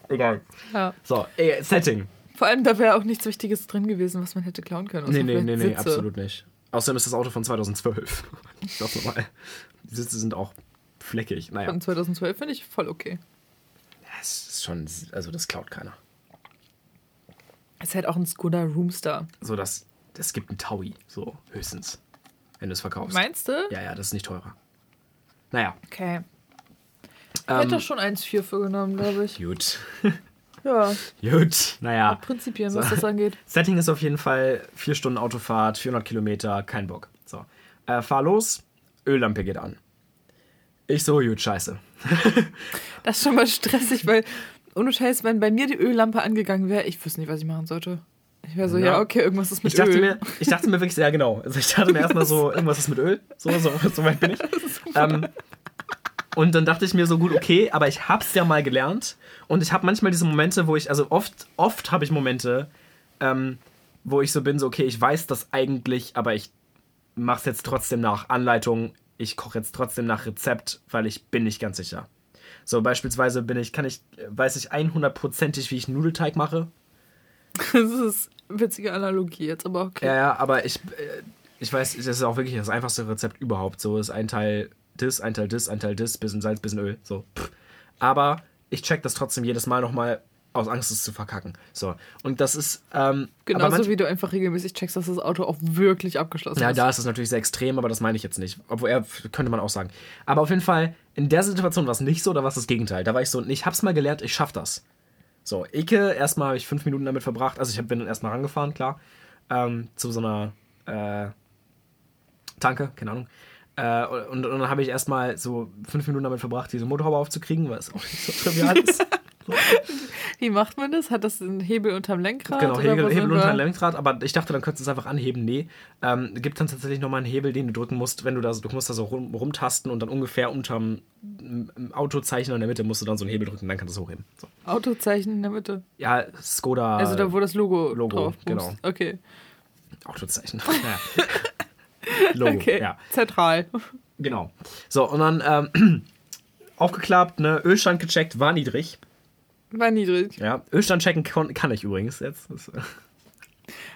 egal. Ja. So, äh, Setting. Vor allem, da wäre auch nichts Wichtiges drin gewesen, was man hätte klauen können. Nee, nee, nee, nee, absolut nicht. Außerdem ist das Auto von 2012. Das nochmal. Die Sitze sind auch fleckig. Naja, Von 2012 finde ich voll okay. es ist schon, also das klaut keiner. Es ist halt auch ein Skoda Roomstar. So, das, das gibt einen Taui, so höchstens, wenn du es verkaufst. Meinst du? Ja, ja, das ist nicht teurer. Naja, Okay. Ich ähm, hätte schon 1,4 für genommen, glaube ich. gut. Ja, Gut, naja. Prinzipien, So. was das angeht. Setting ist auf jeden Fall vier Stunden Autofahrt, 400 Kilometer, kein Bock. So, äh, fahr los, Öllampe geht an. Ich so, gut, scheiße. Das ist schon mal stressig, weil ohne Scheiß, wenn bei mir die Öllampe angegangen wäre, ich wüsste nicht, was ich machen sollte. Ich wäre so, ja, Ja. okay, irgendwas ist mit Ich dachte, Öl. mir, ich dachte mir wirklich, sehr genau. Also ich dachte mir erstmal so, irgendwas ist mit Öl. So, so, so weit bin ich. Ähm, und dann dachte ich mir so, gut, okay, aber ich hab's ja mal gelernt. Und ich habe manchmal diese Momente, wo ich, also oft, oft habe ich Momente, ähm, wo ich so bin, so, okay, ich weiß das eigentlich, aber ich mach's jetzt trotzdem nach Anleitung. Ich koche jetzt trotzdem nach Rezept, weil ich bin nicht ganz sicher. So, beispielsweise bin ich, kann ich, weiß ich 100%ig, wie ich Nudelteig mache. Das ist eine witzige Analogie jetzt, aber okay. Ja, ja, aber ich, äh, ich weiß, das ist auch wirklich das einfachste Rezept überhaupt. So ist ein Teil das, ein Teil das, ein Teil das, bisschen Salz, bisschen Öl. So. Aber ich check das trotzdem jedes Mal nochmal aus Angst, es zu verkacken. So. Und das ist. Ähm, Genauso wie du einfach regelmäßig checkst, dass das Auto auch wirklich abgeschlossen ja, ist. da ist es natürlich sehr extrem, aber das meine ich jetzt nicht. Obwohl, er könnte man auch sagen. Aber auf jeden Fall, in der Situation war es nicht so, da war es das Gegenteil. Da war ich so, ich hab's mal gelernt, ich schaff das. So, Icke, erstmal habe ich fünf Minuten damit verbracht. Also ich bin dann erstmal rangefahren, klar. Ähm, zu so einer äh, Tanke, keine Ahnung. Äh, und, und dann habe ich erstmal so fünf Minuten damit verbracht, diese Motorhaube aufzukriegen, weil es auch nicht so trivial ist. Wie macht man das? Hat das einen Hebel unterm Lenkrad? Genau, Hebel, Hebel sind unter wir? dem Lenkrad, aber ich dachte, dann könntest du es einfach anheben. Nee, ähm, gibt dann tatsächlich nochmal einen Hebel, den du drücken musst, wenn du da, so- du musst da so rum, rumtasten und dann ungefähr unterm m- Autozeichen in der Mitte musst du dann so einen Hebel drücken, dann kannst du es hochheben. So. Autozeichen in der Mitte. Ja, Skoda Also da, wo das Logo, Logo, drauf genau. Okay. Autozeichen. Ja. Logo, Okay. ja. Zentral. Genau. So, und dann ähm, aufgeklappt, ne, Ölstand gecheckt, war niedrig. War niedrig. Ja, Ölstand checken kann ich übrigens jetzt. Äh,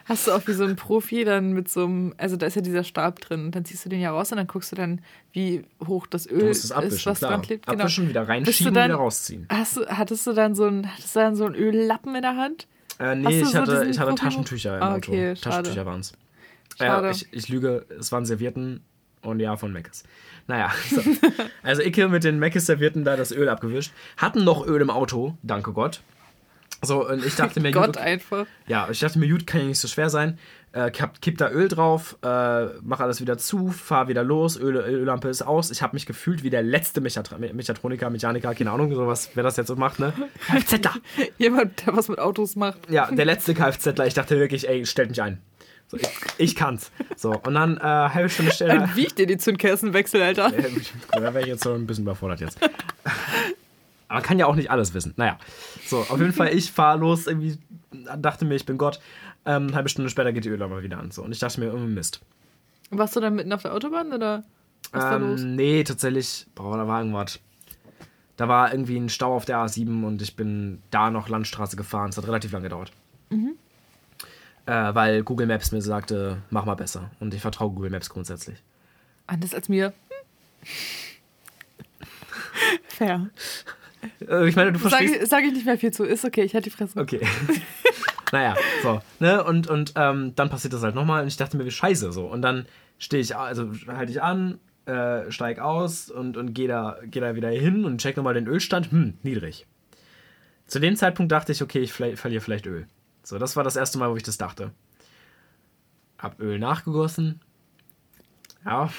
Hast du auch wie so ein Profi dann mit so einem, also da ist ja dieser Stab drin und dann ziehst du den ja raus und dann guckst du dann, wie hoch das Öl du musst es ist, was klar. dran klebt. Genau. Abwischen, wieder reinschieben, dann- wieder rausziehen. Hast du, hattest du dann so ein, hattest du dann so einen Öllappen in der Hand? Äh, nee, ich so hatte, ich hatte Taschentücher im Ah, Auto. okay. Taschentücher waren es. Ja, ich, ich lüge, es waren Servietten und ja, von Meckes. Naja, so. also Icke mit den Meckes-Servietten da das Öl abgewischt. Hatten noch Öl im Auto, danke Gott. So, und ich dachte mir, Gott gut, einfach. ja, ich dachte mir, gut, kann ja nicht so schwer sein. Äh, kipp, kipp da Öl drauf, äh, mach alles wieder zu, fahr wieder los, Öl, Öllampe ist aus. Ich habe mich gefühlt wie der letzte Mechatra Mechatroniker, Mechaniker, keine Ahnung, sowas, wer das jetzt so macht, ne? Kfzler. Jemand, der was mit Autos macht. Ja, der letzte Kfzler. Ich dachte wirklich, ey, stellt mich ein. So, ich, ich kann's. So, und dann äh, halbe Stunde später. Dann wiegt dir die Zündkerzenwechsel, Alter. Äh, da wäre ich jetzt so ein bisschen überfordert jetzt. Aber man kann ja auch nicht alles wissen. Naja. So, auf jeden Fall, ich fahre los, irgendwie dachte mir, ich bin Gott. Ähm, eine halbe Stunde später geht die Öllampe wieder an. So, und ich dachte mir, irgendwie Mist. Warst du dann mitten auf der Autobahn oder was ist da los? Ähm, nee, tatsächlich, boah, da war irgendwas. Da war irgendwie ein Stau auf der A7 und ich bin da noch Landstraße gefahren. Es hat relativ lange gedauert. Mhm. Äh, weil Google Maps mir sagte, mach mal besser. Und ich vertraue Google Maps grundsätzlich. Anders als mir. Fair. Äh, ich meine, du Sag, verstehst. ich- sag ich nicht mehr viel zu. Ist okay, ich halte die Fresse. Okay. naja, so. Ne? Und, und ähm, dann passiert das halt nochmal und ich dachte mir, wie scheiße so. Und dann stehe ich, also halte ich an, äh, steig aus und, und gehe da, geh da wieder hin und check nochmal den Ölstand. Hm, niedrig. Zu dem Zeitpunkt dachte ich, okay, ich verliere vielleicht Öl. So, das war das erste Mal, wo ich das dachte. Hab Öl nachgegossen. Ja.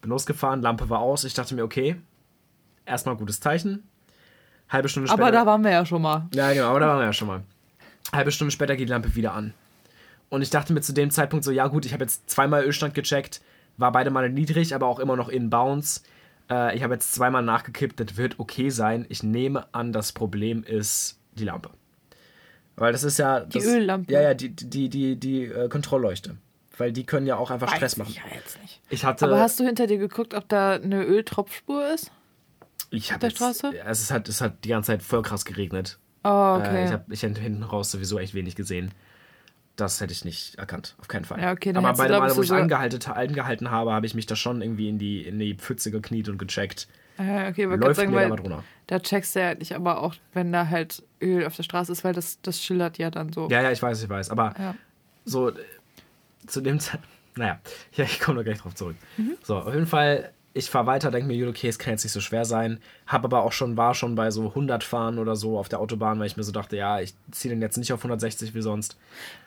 Bin losgefahren, Lampe war aus. Ich dachte mir, okay, erstmal gutes Zeichen. Halbe Stunde später. Aber da waren wir ja schon mal. Ja, genau, aber da waren wir ja schon mal. Halbe Stunde später geht die Lampe wieder an. Und ich dachte mir zu dem Zeitpunkt so, ja gut, ich habe jetzt zweimal Ölstand gecheckt, war beide Male niedrig, aber auch immer noch in Bounce. Äh, ich habe jetzt zweimal nachgekippt, das wird okay sein. Ich nehme an, das Problem ist die Lampe. Weil das ist ja. Die das, Öllampe. Ja, ja, die, die, die, die äh, Kontrollleuchte. Weil die können ja auch einfach Stress Weiß machen. ich ja jetzt nicht. Ich hatte. Aber hast du hinter dir geguckt, ob da eine Öltropfspur ist? ich hab der jetzt, Straße? Es, ist halt, es hat die ganze Zeit voll krass geregnet. Oh, Äh, okay. ich habe ich hab hinten raus sowieso echt wenig gesehen. Das hätte ich nicht erkannt, auf keinen Fall. Ja, okay, dann Aber bei dem Mal, wo ich so- angehalten, angehalten habe, habe ich mich da schon irgendwie in die, in die Pfütze gekniet und gecheckt. Äh, okay, gerade Läuft sagen, weil drunter. da checkst du ja nicht, aber auch wenn da halt Öl auf der Straße ist, weil das, das schillert ja dann so. Ja, ja, ich weiß, ich weiß. Aber Ja. so äh, zu dem Zeitpunkt. Naja, ja, ich komme da gleich drauf zurück. Mhm. So, auf jeden Fall, ich fahre weiter, denke mir, okay, es kann jetzt nicht so schwer sein. Hab aber auch schon, war schon bei so 100 fahren oder so auf der Autobahn, weil ich mir so dachte, ja, ich ziehe den jetzt nicht auf 160 wie sonst.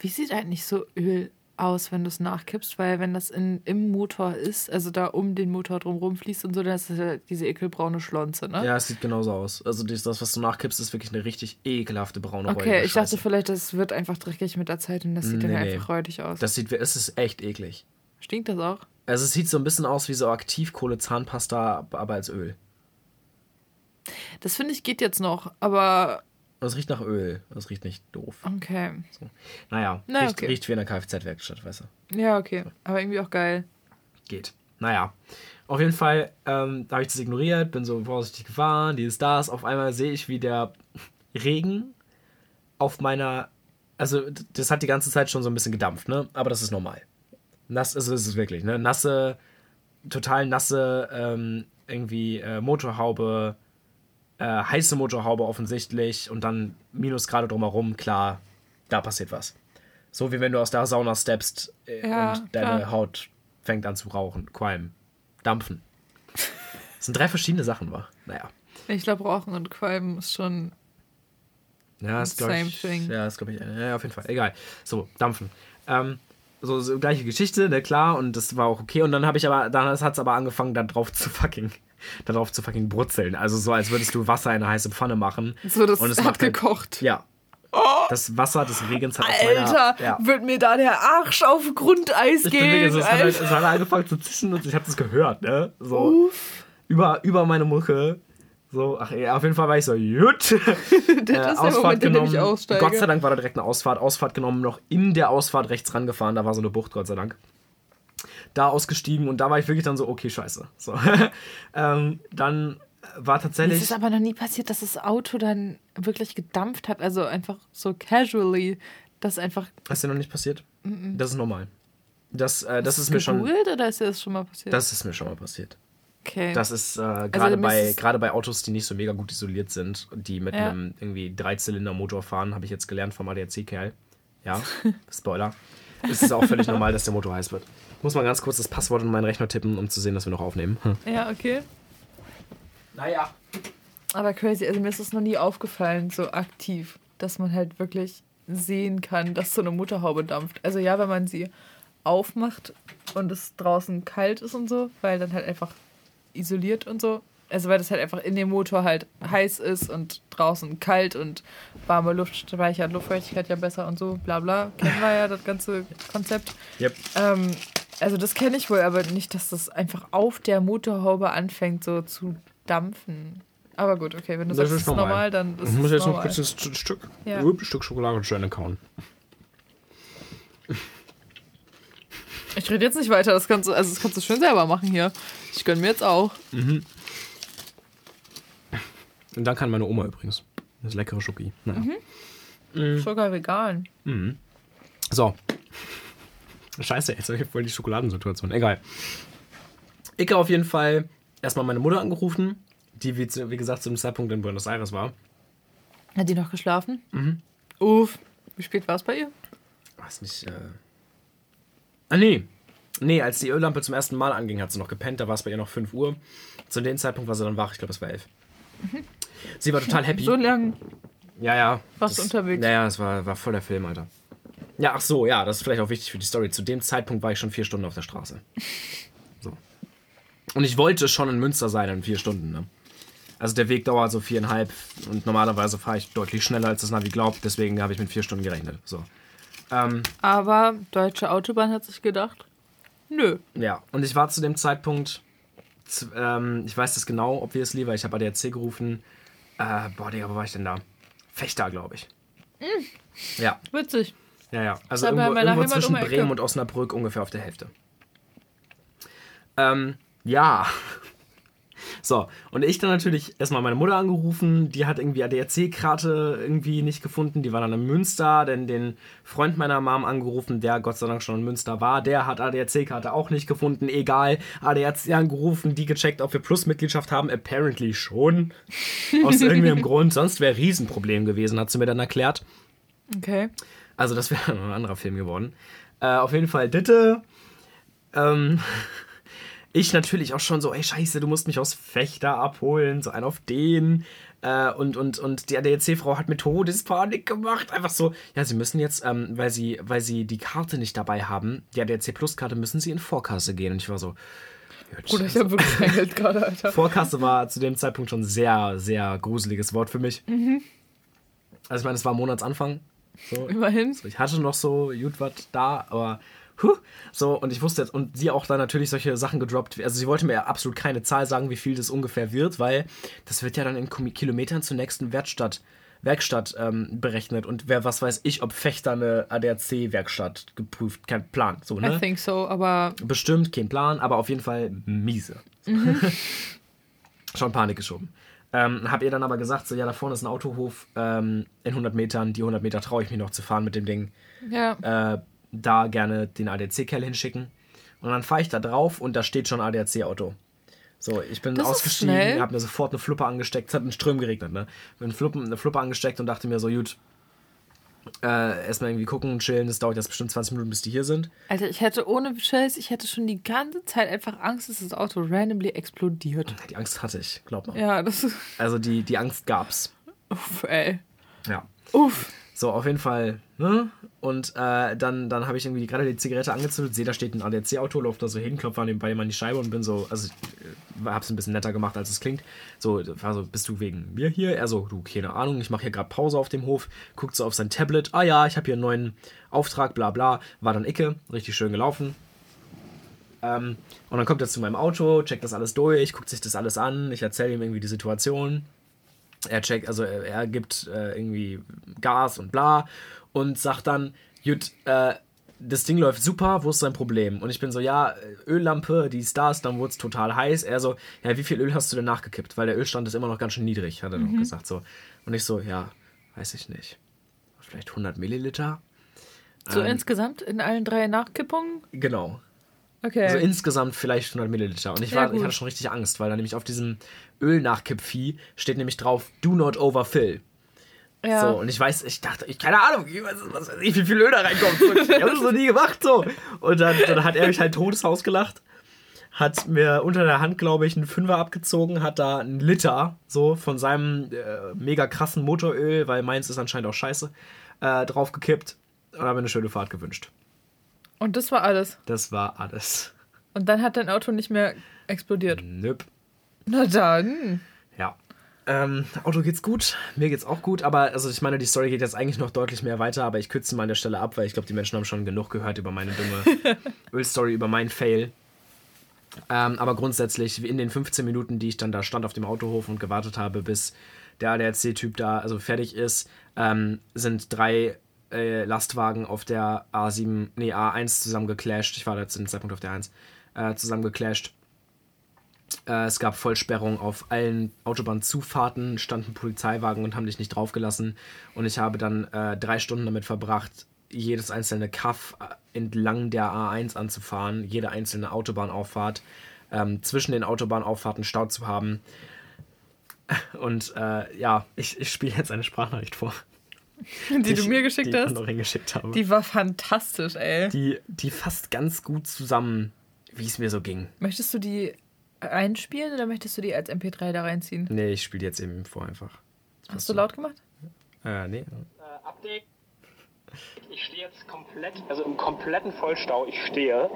Wie sieht eigentlich so Öl aus, wenn du es nachkippst? Weil wenn das in, im Motor ist, also da um den Motor drumherum fließt und so, dann ist das ja diese ekelbraune Schlonze, ne? Ja, es sieht genauso aus. Also das, was du nachkippst, ist wirklich eine richtig ekelhafte braune Okay, räudige ich dachte vielleicht, das wird einfach dreckig mit der Zeit und das sieht dann Nee, nee. einfach räudig aus. Das sieht, es ist echt eklig. Stinkt das auch? Also es sieht so ein bisschen aus wie so Aktivkohle-Zahnpasta, aber als Öl. Das finde ich geht jetzt noch, aber Und es riecht nach Öl. Es riecht nicht doof. okay. Naja, Na, riecht, okay. riecht wie in einer Kfz-Werkstatt, weißt du. Ja, okay. Aber irgendwie auch geil. Geht. Naja. Auf jeden Fall ähm, habe ich das ignoriert, bin so vorsichtig gefahren, dieses, das. Auf einmal sehe ich, wie der Regen auf meiner. Also, das hat die ganze Zeit schon so ein bisschen gedampft, ne? Aber das ist normal. Nass, also, das ist wirklich, ne? Nasse, total nasse, ähm, irgendwie äh, Motorhaube, äh, heiße Motorhaube offensichtlich und dann Minusgrade drumherum, klar, da passiert was. So wie wenn du aus der Sauna steppst äh, Ja, und deine klar. Haut fängt an zu rauchen, qualmen, dampfen. Das sind drei verschiedene Sachen, wa? Naja. Ich glaube, Rauchen und Qualmen ist schon. Ja, ist glaube ich. thing. Ja, ist glaube ich. Ja, auf jeden Fall. Egal. So, dampfen. Ähm, so, so gleiche Geschichte, ne, klar, und das war auch okay. Und dann habe ich aber, dann hat es aber angefangen, da drauf zu fucking, da drauf zu fucking brutzeln. Also so, als würdest du Wasser in eine heiße Pfanne machen. So, das Und es hat macht halt- gekocht. Ja. Das Wasser des Regens hat auf Alter, meiner. Ja. wird mir da der Arsch auf Grundeis Ich bin gehen. wirklich, so, es, hat halt, es hat angefangen zu zischen und ich habe das gehört, ne? So Uff. über, über meine Mucke. So, ach ja, auf jeden Fall war ich so, gut. äh, der Moment, aussteige. Gott sei Dank war da direkt eine Ausfahrt. Ausfahrt genommen, noch in der Ausfahrt rechts rangefahren. Da war so eine Bucht, Gott sei Dank. Da ausgestiegen und da war ich wirklich dann so, okay, scheiße. So. ähm, dann war Es tatsächlich. ist aber noch nie passiert, dass das Auto dann wirklich gedampft hat. Also einfach so casually. Das einfach. Ist dir noch nicht passiert? Das ist normal. Das, äh, das ist mir schon. oder ist dir das schon mal passiert? Das ist mir schon mal passiert. okay. Das ist äh, gerade mir bei, ist es- gerade bei Autos, die nicht so mega gut isoliert sind die mit Ja. einem irgendwie Dreizylinder-Motor fahren, habe ich jetzt gelernt vom ADAC-Kerl. Ja, Spoiler. Es ist auch völlig normal, dass der Motor heiß wird. Ich muss mal ganz kurz das Passwort in meinen Rechner tippen, um zu sehen, dass wir noch aufnehmen. Hm. ja, okay. Naja. Aber crazy. Also mir ist das noch nie aufgefallen, so aktiv, dass man halt wirklich sehen kann, dass so eine Motorhaube dampft. Also ja, wenn man sie aufmacht und es draußen kalt ist und so, weil dann halt einfach isoliert und so. Also weil das halt einfach in dem Motor halt heiß ist und draußen kalt und warme Luft speichert Luftfeuchtigkeit ja besser und so, bla bla. Kennen wir ja das ganze Konzept. Yep. Ähm, also das kenne ich wohl, aber nicht, dass das einfach auf der Motorhaube anfängt so zu dampfen. Aber gut, okay, wenn du Das sagst, ist normal. normal, dann ist Ich muss jetzt noch normal. kurz das St- Stück, Ja. Upp, Stück Schokolade kauen. Ich rede jetzt nicht weiter, das kannst du, also das kannst du schön selber machen hier. Ich gönn mir jetzt auch. Und dann kann meine Oma übrigens. Das leckere Schoki. Naja. Mhm. Sogar vegan. So. Scheiße, jetzt habe ich voll die Schokoladensituation. Egal. Icke auf jeden Fall erstmal meine Mutter angerufen, die wie, wie gesagt zu dem Zeitpunkt in Buenos Aires war. Hat die noch geschlafen? Mhm. Uff. Wie spät war es bei ihr? Weiß nicht, äh. Ah, nee. Nee, als die Öllampe zum ersten Mal anging, hat sie noch gepennt. Da war es bei ihr noch 5 Uhr. Zu dem Zeitpunkt war sie dann wach. Ich glaube, es war 11. Sie war total happy. So lang. Ja, ja. Warst du unterwegs? Ja, ja, es war, war voll der Film, Alter. Ja, ach so, ja, das ist vielleicht auch wichtig für die Story. Zu dem Zeitpunkt war ich schon vier Stunden auf der Straße. So. Und ich wollte schon in Münster sein in vier Stunden, ne? Also der Weg dauert so viereinhalb und normalerweise fahre ich deutlich schneller, als das Navi glaubt. Deswegen habe ich mit vier Stunden gerechnet. So. Ähm, Aber Deutsche Autobahn hat sich gedacht, nö. ja, und ich war zu dem Zeitpunkt, ähm, ich weiß das genau, obviously, weil ich habe ADAC gerufen. Äh, boah, Digga, wo war ich denn da? Fechter, glaube ich. Ja, Witzig. Ja, ja. Also irgendwo, irgendwo Heimat zwischen. Bremen und Osnabrück ungefähr auf der Hälfte. Ähm, ja. So, und ich dann natürlich erstmal meine Mutter angerufen, die hat irgendwie ADAC-Karte irgendwie nicht gefunden, die war dann in Münster, denn den Freund meiner Mom angerufen, der Gott sei Dank schon in Münster war, der hat ADAC-Karte auch nicht gefunden, egal, ADAC angerufen, die gecheckt, ob wir Plus-Mitgliedschaft haben, apparently schon, aus irgendeinem Grund, sonst wäre Riesenproblem gewesen, hat sie mir dann erklärt. Okay. Also das wäre ein anderer Film geworden. Äh, auf jeden Fall Ditte. Ähm, ich natürlich auch schon so, ey Scheiße, du musst mich aus Fechter abholen, so ein auf den. Äh, und, und, und die ADAC-Frau hat mir Todespanik gemacht. Einfach so, ja, sie müssen jetzt, ähm, weil, sie, weil sie die Karte nicht dabei haben, die ADAC Plus-Karte, müssen sie in Vorkasse gehen. Und ich war so. Bruder, ich habe wirklich kein Geld gerade, Alter. Vorkasse war zu dem Zeitpunkt schon ein sehr, sehr gruseliges Wort für mich. Also ich meine, es war Monatsanfang. So, Immerhin. ich hatte noch so gut was da, aber huh, so und ich wusste jetzt und sie auch da natürlich solche Sachen gedroppt. Also sie wollte mir absolut keine Zahl sagen, wie viel das ungefähr wird, weil das wird ja dann in Kilometern zur nächsten Werkstatt, Werkstatt ähm, berechnet und wer was weiß ich, ob Fechter eine ADAC-Werkstatt geprüft, kein Plan, so I ne? think so, aber Bestimmt kein Plan, aber auf jeden Fall miese. Schon Panik geschoben. Ähm, hab ihr dann aber gesagt, so ja, da vorne ist ein Autohof ähm, in 100 Metern, die 100 Meter traue ich mich noch zu fahren mit dem Ding ja. äh, da gerne den ADAC-Kerl hinschicken. Und dann fahre ich da drauf und da steht schon ADAC-Auto. So, ich bin Das ausgestiegen, habe mir sofort eine Fluppe angesteckt. Es hat in Ström geregnet, ne? Bin Fluppe, eine Fluppe angesteckt und dachte mir so, gut, äh, erstmal irgendwie gucken, chillen. Das dauert jetzt bestimmt 20 Minuten, bis die hier sind. Alter, ich hätte ohne Scheiß, ich hätte schon die ganze Zeit einfach Angst, dass das Auto randomly explodiert. Die Angst hatte ich, glaub mal. Ja, das ist. Also die, die Angst gab's. Uff, ey. Ja. Uff. So, auf jeden Fall, ne? Und äh, dann, dann habe ich irgendwie gerade die Zigarette angezündet, sehe, da steht ein ADAC-Auto, laufe da so hin, klopfe an nebenbei mal an die Scheibe und bin so, also äh, hab's ein bisschen netter gemacht, als es klingt. So, war so, bist du wegen mir hier? Er so, du, keine Ahnung, ich mache hier gerade Pause auf dem Hof, guckt so auf sein Tablet, ah ja, ich habe hier einen neuen Auftrag, bla bla, war dann Icke, richtig schön gelaufen. Ähm, und dann kommt er zu meinem Auto, checkt das alles durch, guckt sich das alles an, ich erzähle ihm irgendwie die Situation er checkt, also er, er gibt äh, irgendwie Gas und bla und sagt dann, gut, äh, das Ding läuft super, wo ist sein Problem? Und ich bin so, ja, Öllampe, die Stars, dann wurde es total heiß. Er so, ja, wie viel Öl hast du denn nachgekippt? Weil der Ölstand ist immer noch ganz schön niedrig, hat er noch gesagt so. Und ich so, ja, weiß ich nicht. Vielleicht 100 Milliliter? So Ähm. insgesamt in allen drei Nachkippungen? Genau. Okay. Also insgesamt vielleicht 100 Milliliter. Und ich, Ja, war, ich gut. hatte schon richtig Angst, weil da nämlich auf diesem Ölnachkippvieh steht nämlich drauf, do not overfill. Ja. So, und ich weiß, ich dachte, ich keine Ahnung, ich weiß, was weiß ich, wie viel Öl da reinkommt. Ich habe das noch nie gemacht, so. Und dann, dann hat er mich halt Todeshaus gelacht, hat mir unter der Hand, glaube ich, einen Fünfer abgezogen, hat da einen Liter, so, von seinem äh, mega krassen Motoröl, weil meins ist anscheinend auch scheiße, äh, draufgekippt und hat mir eine schöne Fahrt gewünscht. Und das war alles. Das war alles. Und dann hat dein Auto nicht mehr explodiert. Nöp. Na dann. Ähm, Auto geht's gut, mir geht's auch gut, aber also ich meine, die Story geht jetzt eigentlich noch deutlich mehr weiter, aber ich kürze mal an der Stelle ab, weil ich glaube, die Menschen haben schon genug gehört über meine dumme Ölstory, über meinen Fail. Ähm, aber grundsätzlich, in den 15 Minuten, die ich dann da stand auf dem Autohof und gewartet habe, bis der ADAC-Typ da also fertig ist, ähm, sind drei äh, Lastwagen auf der A7, nee, A1 zusammengeclasht. Ich war da zu dem Zeitpunkt auf der 1, äh, zusammengeclasht. Äh, es gab Vollsperrung auf allen Autobahnzufahrten, standen Polizeiwagen und haben dich nicht draufgelassen. Und ich habe dann äh, drei Stunden damit verbracht, jedes einzelne Kaff äh, entlang der A1 anzufahren, jede einzelne Autobahnauffahrt, ähm, zwischen den Autobahnauffahrten Stau zu haben. Und äh, ja, ich, ich spiele jetzt eine Sprachnachricht vor. Die, du ich- mir geschickt die hast. noch hingeschickt habe. Die war fantastisch, ey. die, die fasst ganz gut zusammen, wie es mir so ging. Möchtest du die einspielen oder möchtest du die als MP3 da reinziehen? Nee, ich spiele jetzt eben vor einfach. Hast du laut gemacht? Äh, nee. Äh, Update. Ich stehe jetzt komplett, also im kompletten Vollstau. Ich stehe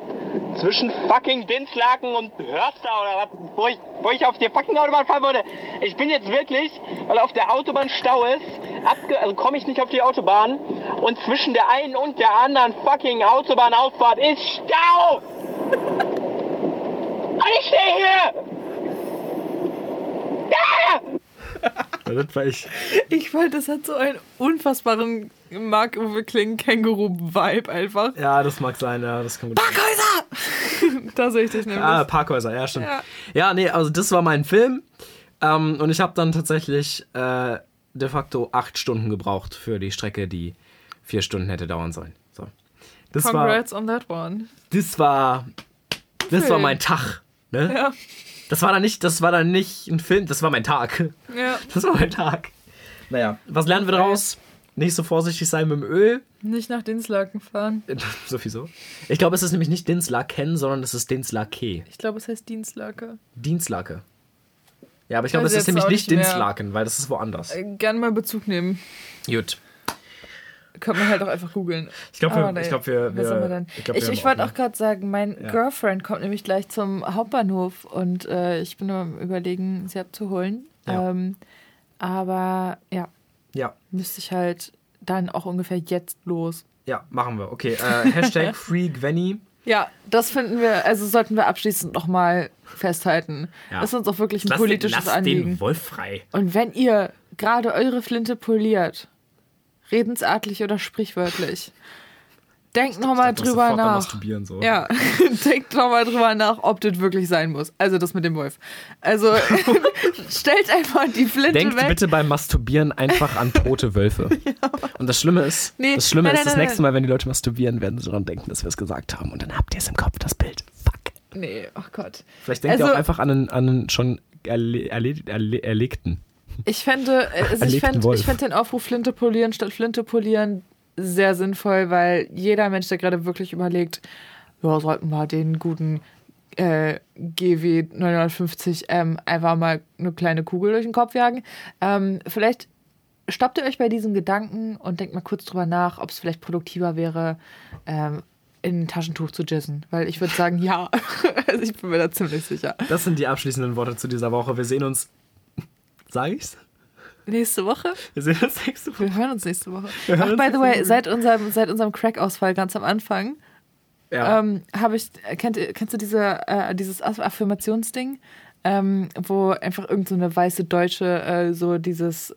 zwischen fucking Dinslaken und Hörster oder was, wo ich, wo ich auf die fucking Autobahn fahren würde. Ich bin jetzt wirklich, weil auf der Autobahn Stau ist, abge also komme ich nicht auf die Autobahn und zwischen der einen und der anderen fucking Autobahnauffahrt ist Stau! Ich stehe hier! Ja! das war ich. Ich fand, das hat so einen unfassbaren Mark-Uwe Kling-Känguru-Vibe einfach. Ja, das mag sein, ja, das kann gut. Parkhäuser! da sehe ich dich nämlich. Ah, Parkhäuser, ja, stimmt. Ja, Ja. nee, also das war mein Film. Ähm, und ich habe dann tatsächlich äh, de facto acht Stunden gebraucht für die Strecke, die vier Stunden hätte dauern sollen. So. Das war, Congrats on that one. das war, das war Film. mein Tag. Ne? Ja, Das war dann nicht, das war dann nicht ein Film, das war mein Tag. ja. Das war mein Tag. Naja, was lernen wir daraus? Nicht so vorsichtig sein mit dem Öl. Nicht nach Dinslaken fahren. Sowieso. Ich glaube, es ist nämlich nicht Dinslaken, sondern es ist Dinslake. Ich glaube, es heißt Dienslake. Dienslake. Ja, aber ich glaube, es ist nämlich nicht. Dinslaken, weil das ist woanders. Äh, Gerne mal Bezug nehmen. Gut. Kann man halt auch einfach googeln. Ich glaube, wir, Aber ich glaub, wir, wir, wir ich, glaub, Ich, wir ich, haben wollte auch gerade sagen, mein Ja. Girlfriend kommt nämlich gleich zum Hauptbahnhof und äh, ich bin nur am überlegen, sie abzuholen. Ja. Ähm, aber ja, Ja, müsste ich halt dann auch ungefähr jetzt los. ja, machen wir. Okay, äh, Hashtag FreeGwenny. Ja, das finden wir, also sollten wir abschließend nochmal festhalten. Ja. Das ist uns auch wirklich ein Lass, politisches lass Anliegen. den Wolf frei. Und wenn ihr gerade eure Flinte poliert, redensartlich oder sprichwörtlich, denkt nochmal drüber nach. Masturbieren so. Ja, denkt nochmal drüber nach, ob das wirklich sein muss. Also das mit dem Wolf. Also stellt einfach die Flinte Denkt weg. bitte beim Masturbieren einfach an tote Wölfe. Und das Schlimme ist, Nee, das Schlimme nein, ist, nein, das nein, nächste Mal, wenn die Leute masturbieren, werden sie daran denken, dass wir es gesagt haben. Und dann habt ihr es im Kopf, das Bild. Fuck. Nee, ach Gott. Vielleicht denkt ihr Also- auch einfach an einen, an einen schon erle erle erle erlegten. Ich fände, äh, also ich Erlegten fänd, Wolf. ich den Aufruf Flinte polieren statt Flinte polieren sehr sinnvoll, weil jeder Mensch, der gerade wirklich überlegt, ja, sollten wir den guten äh, GW 950M einfach mal eine kleine Kugel durch den Kopf jagen. Ähm, vielleicht stoppt ihr euch bei diesem Gedanken und denkt mal kurz drüber nach, ob es vielleicht produktiver wäre, ähm, in ein Taschentuch zu jizzen. Weil ich würde sagen, ja. also ich bin mir da ziemlich sicher. Das sind die abschließenden Worte zu dieser Woche. Wir sehen uns. Sag ich's? Nächste Woche? Wir sehen uns nächste Woche. Wir hören uns nächste Woche. Ach, by the way, seit unserem, seit unserem Crack-Ausfall ganz am Anfang Ja. ähm, habe ich, kennt, kennst du diese, äh, dieses Aff- Affirmationsding, ähm, wo einfach irgend so eine weiße Deutsche äh, so dieses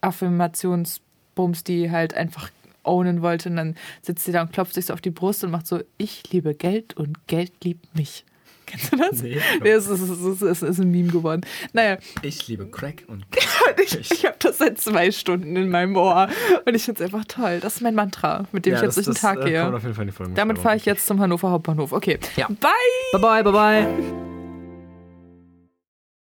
Affirmationsbums, die halt einfach ownen wollte und dann sitzt sie da und klopft sich so auf die Brust und macht so, ich liebe Geld und Geld liebt mich. Kennst du das? Nee. Nee, es ist, es, ist, es ist ein Meme geworden. Naja, Ich liebe Crack und ich, ich habe das seit zwei Stunden in meinem Ohr und ich finde es einfach toll. Das ist mein Mantra, mit dem ich jetzt durch den Tag äh, gehe. kommt auf jeden Fall in die Folgen. Damit fahre ich jetzt zum Hannover Hauptbahnhof. Okay. Ja. Bye! Bye bye, bye bye.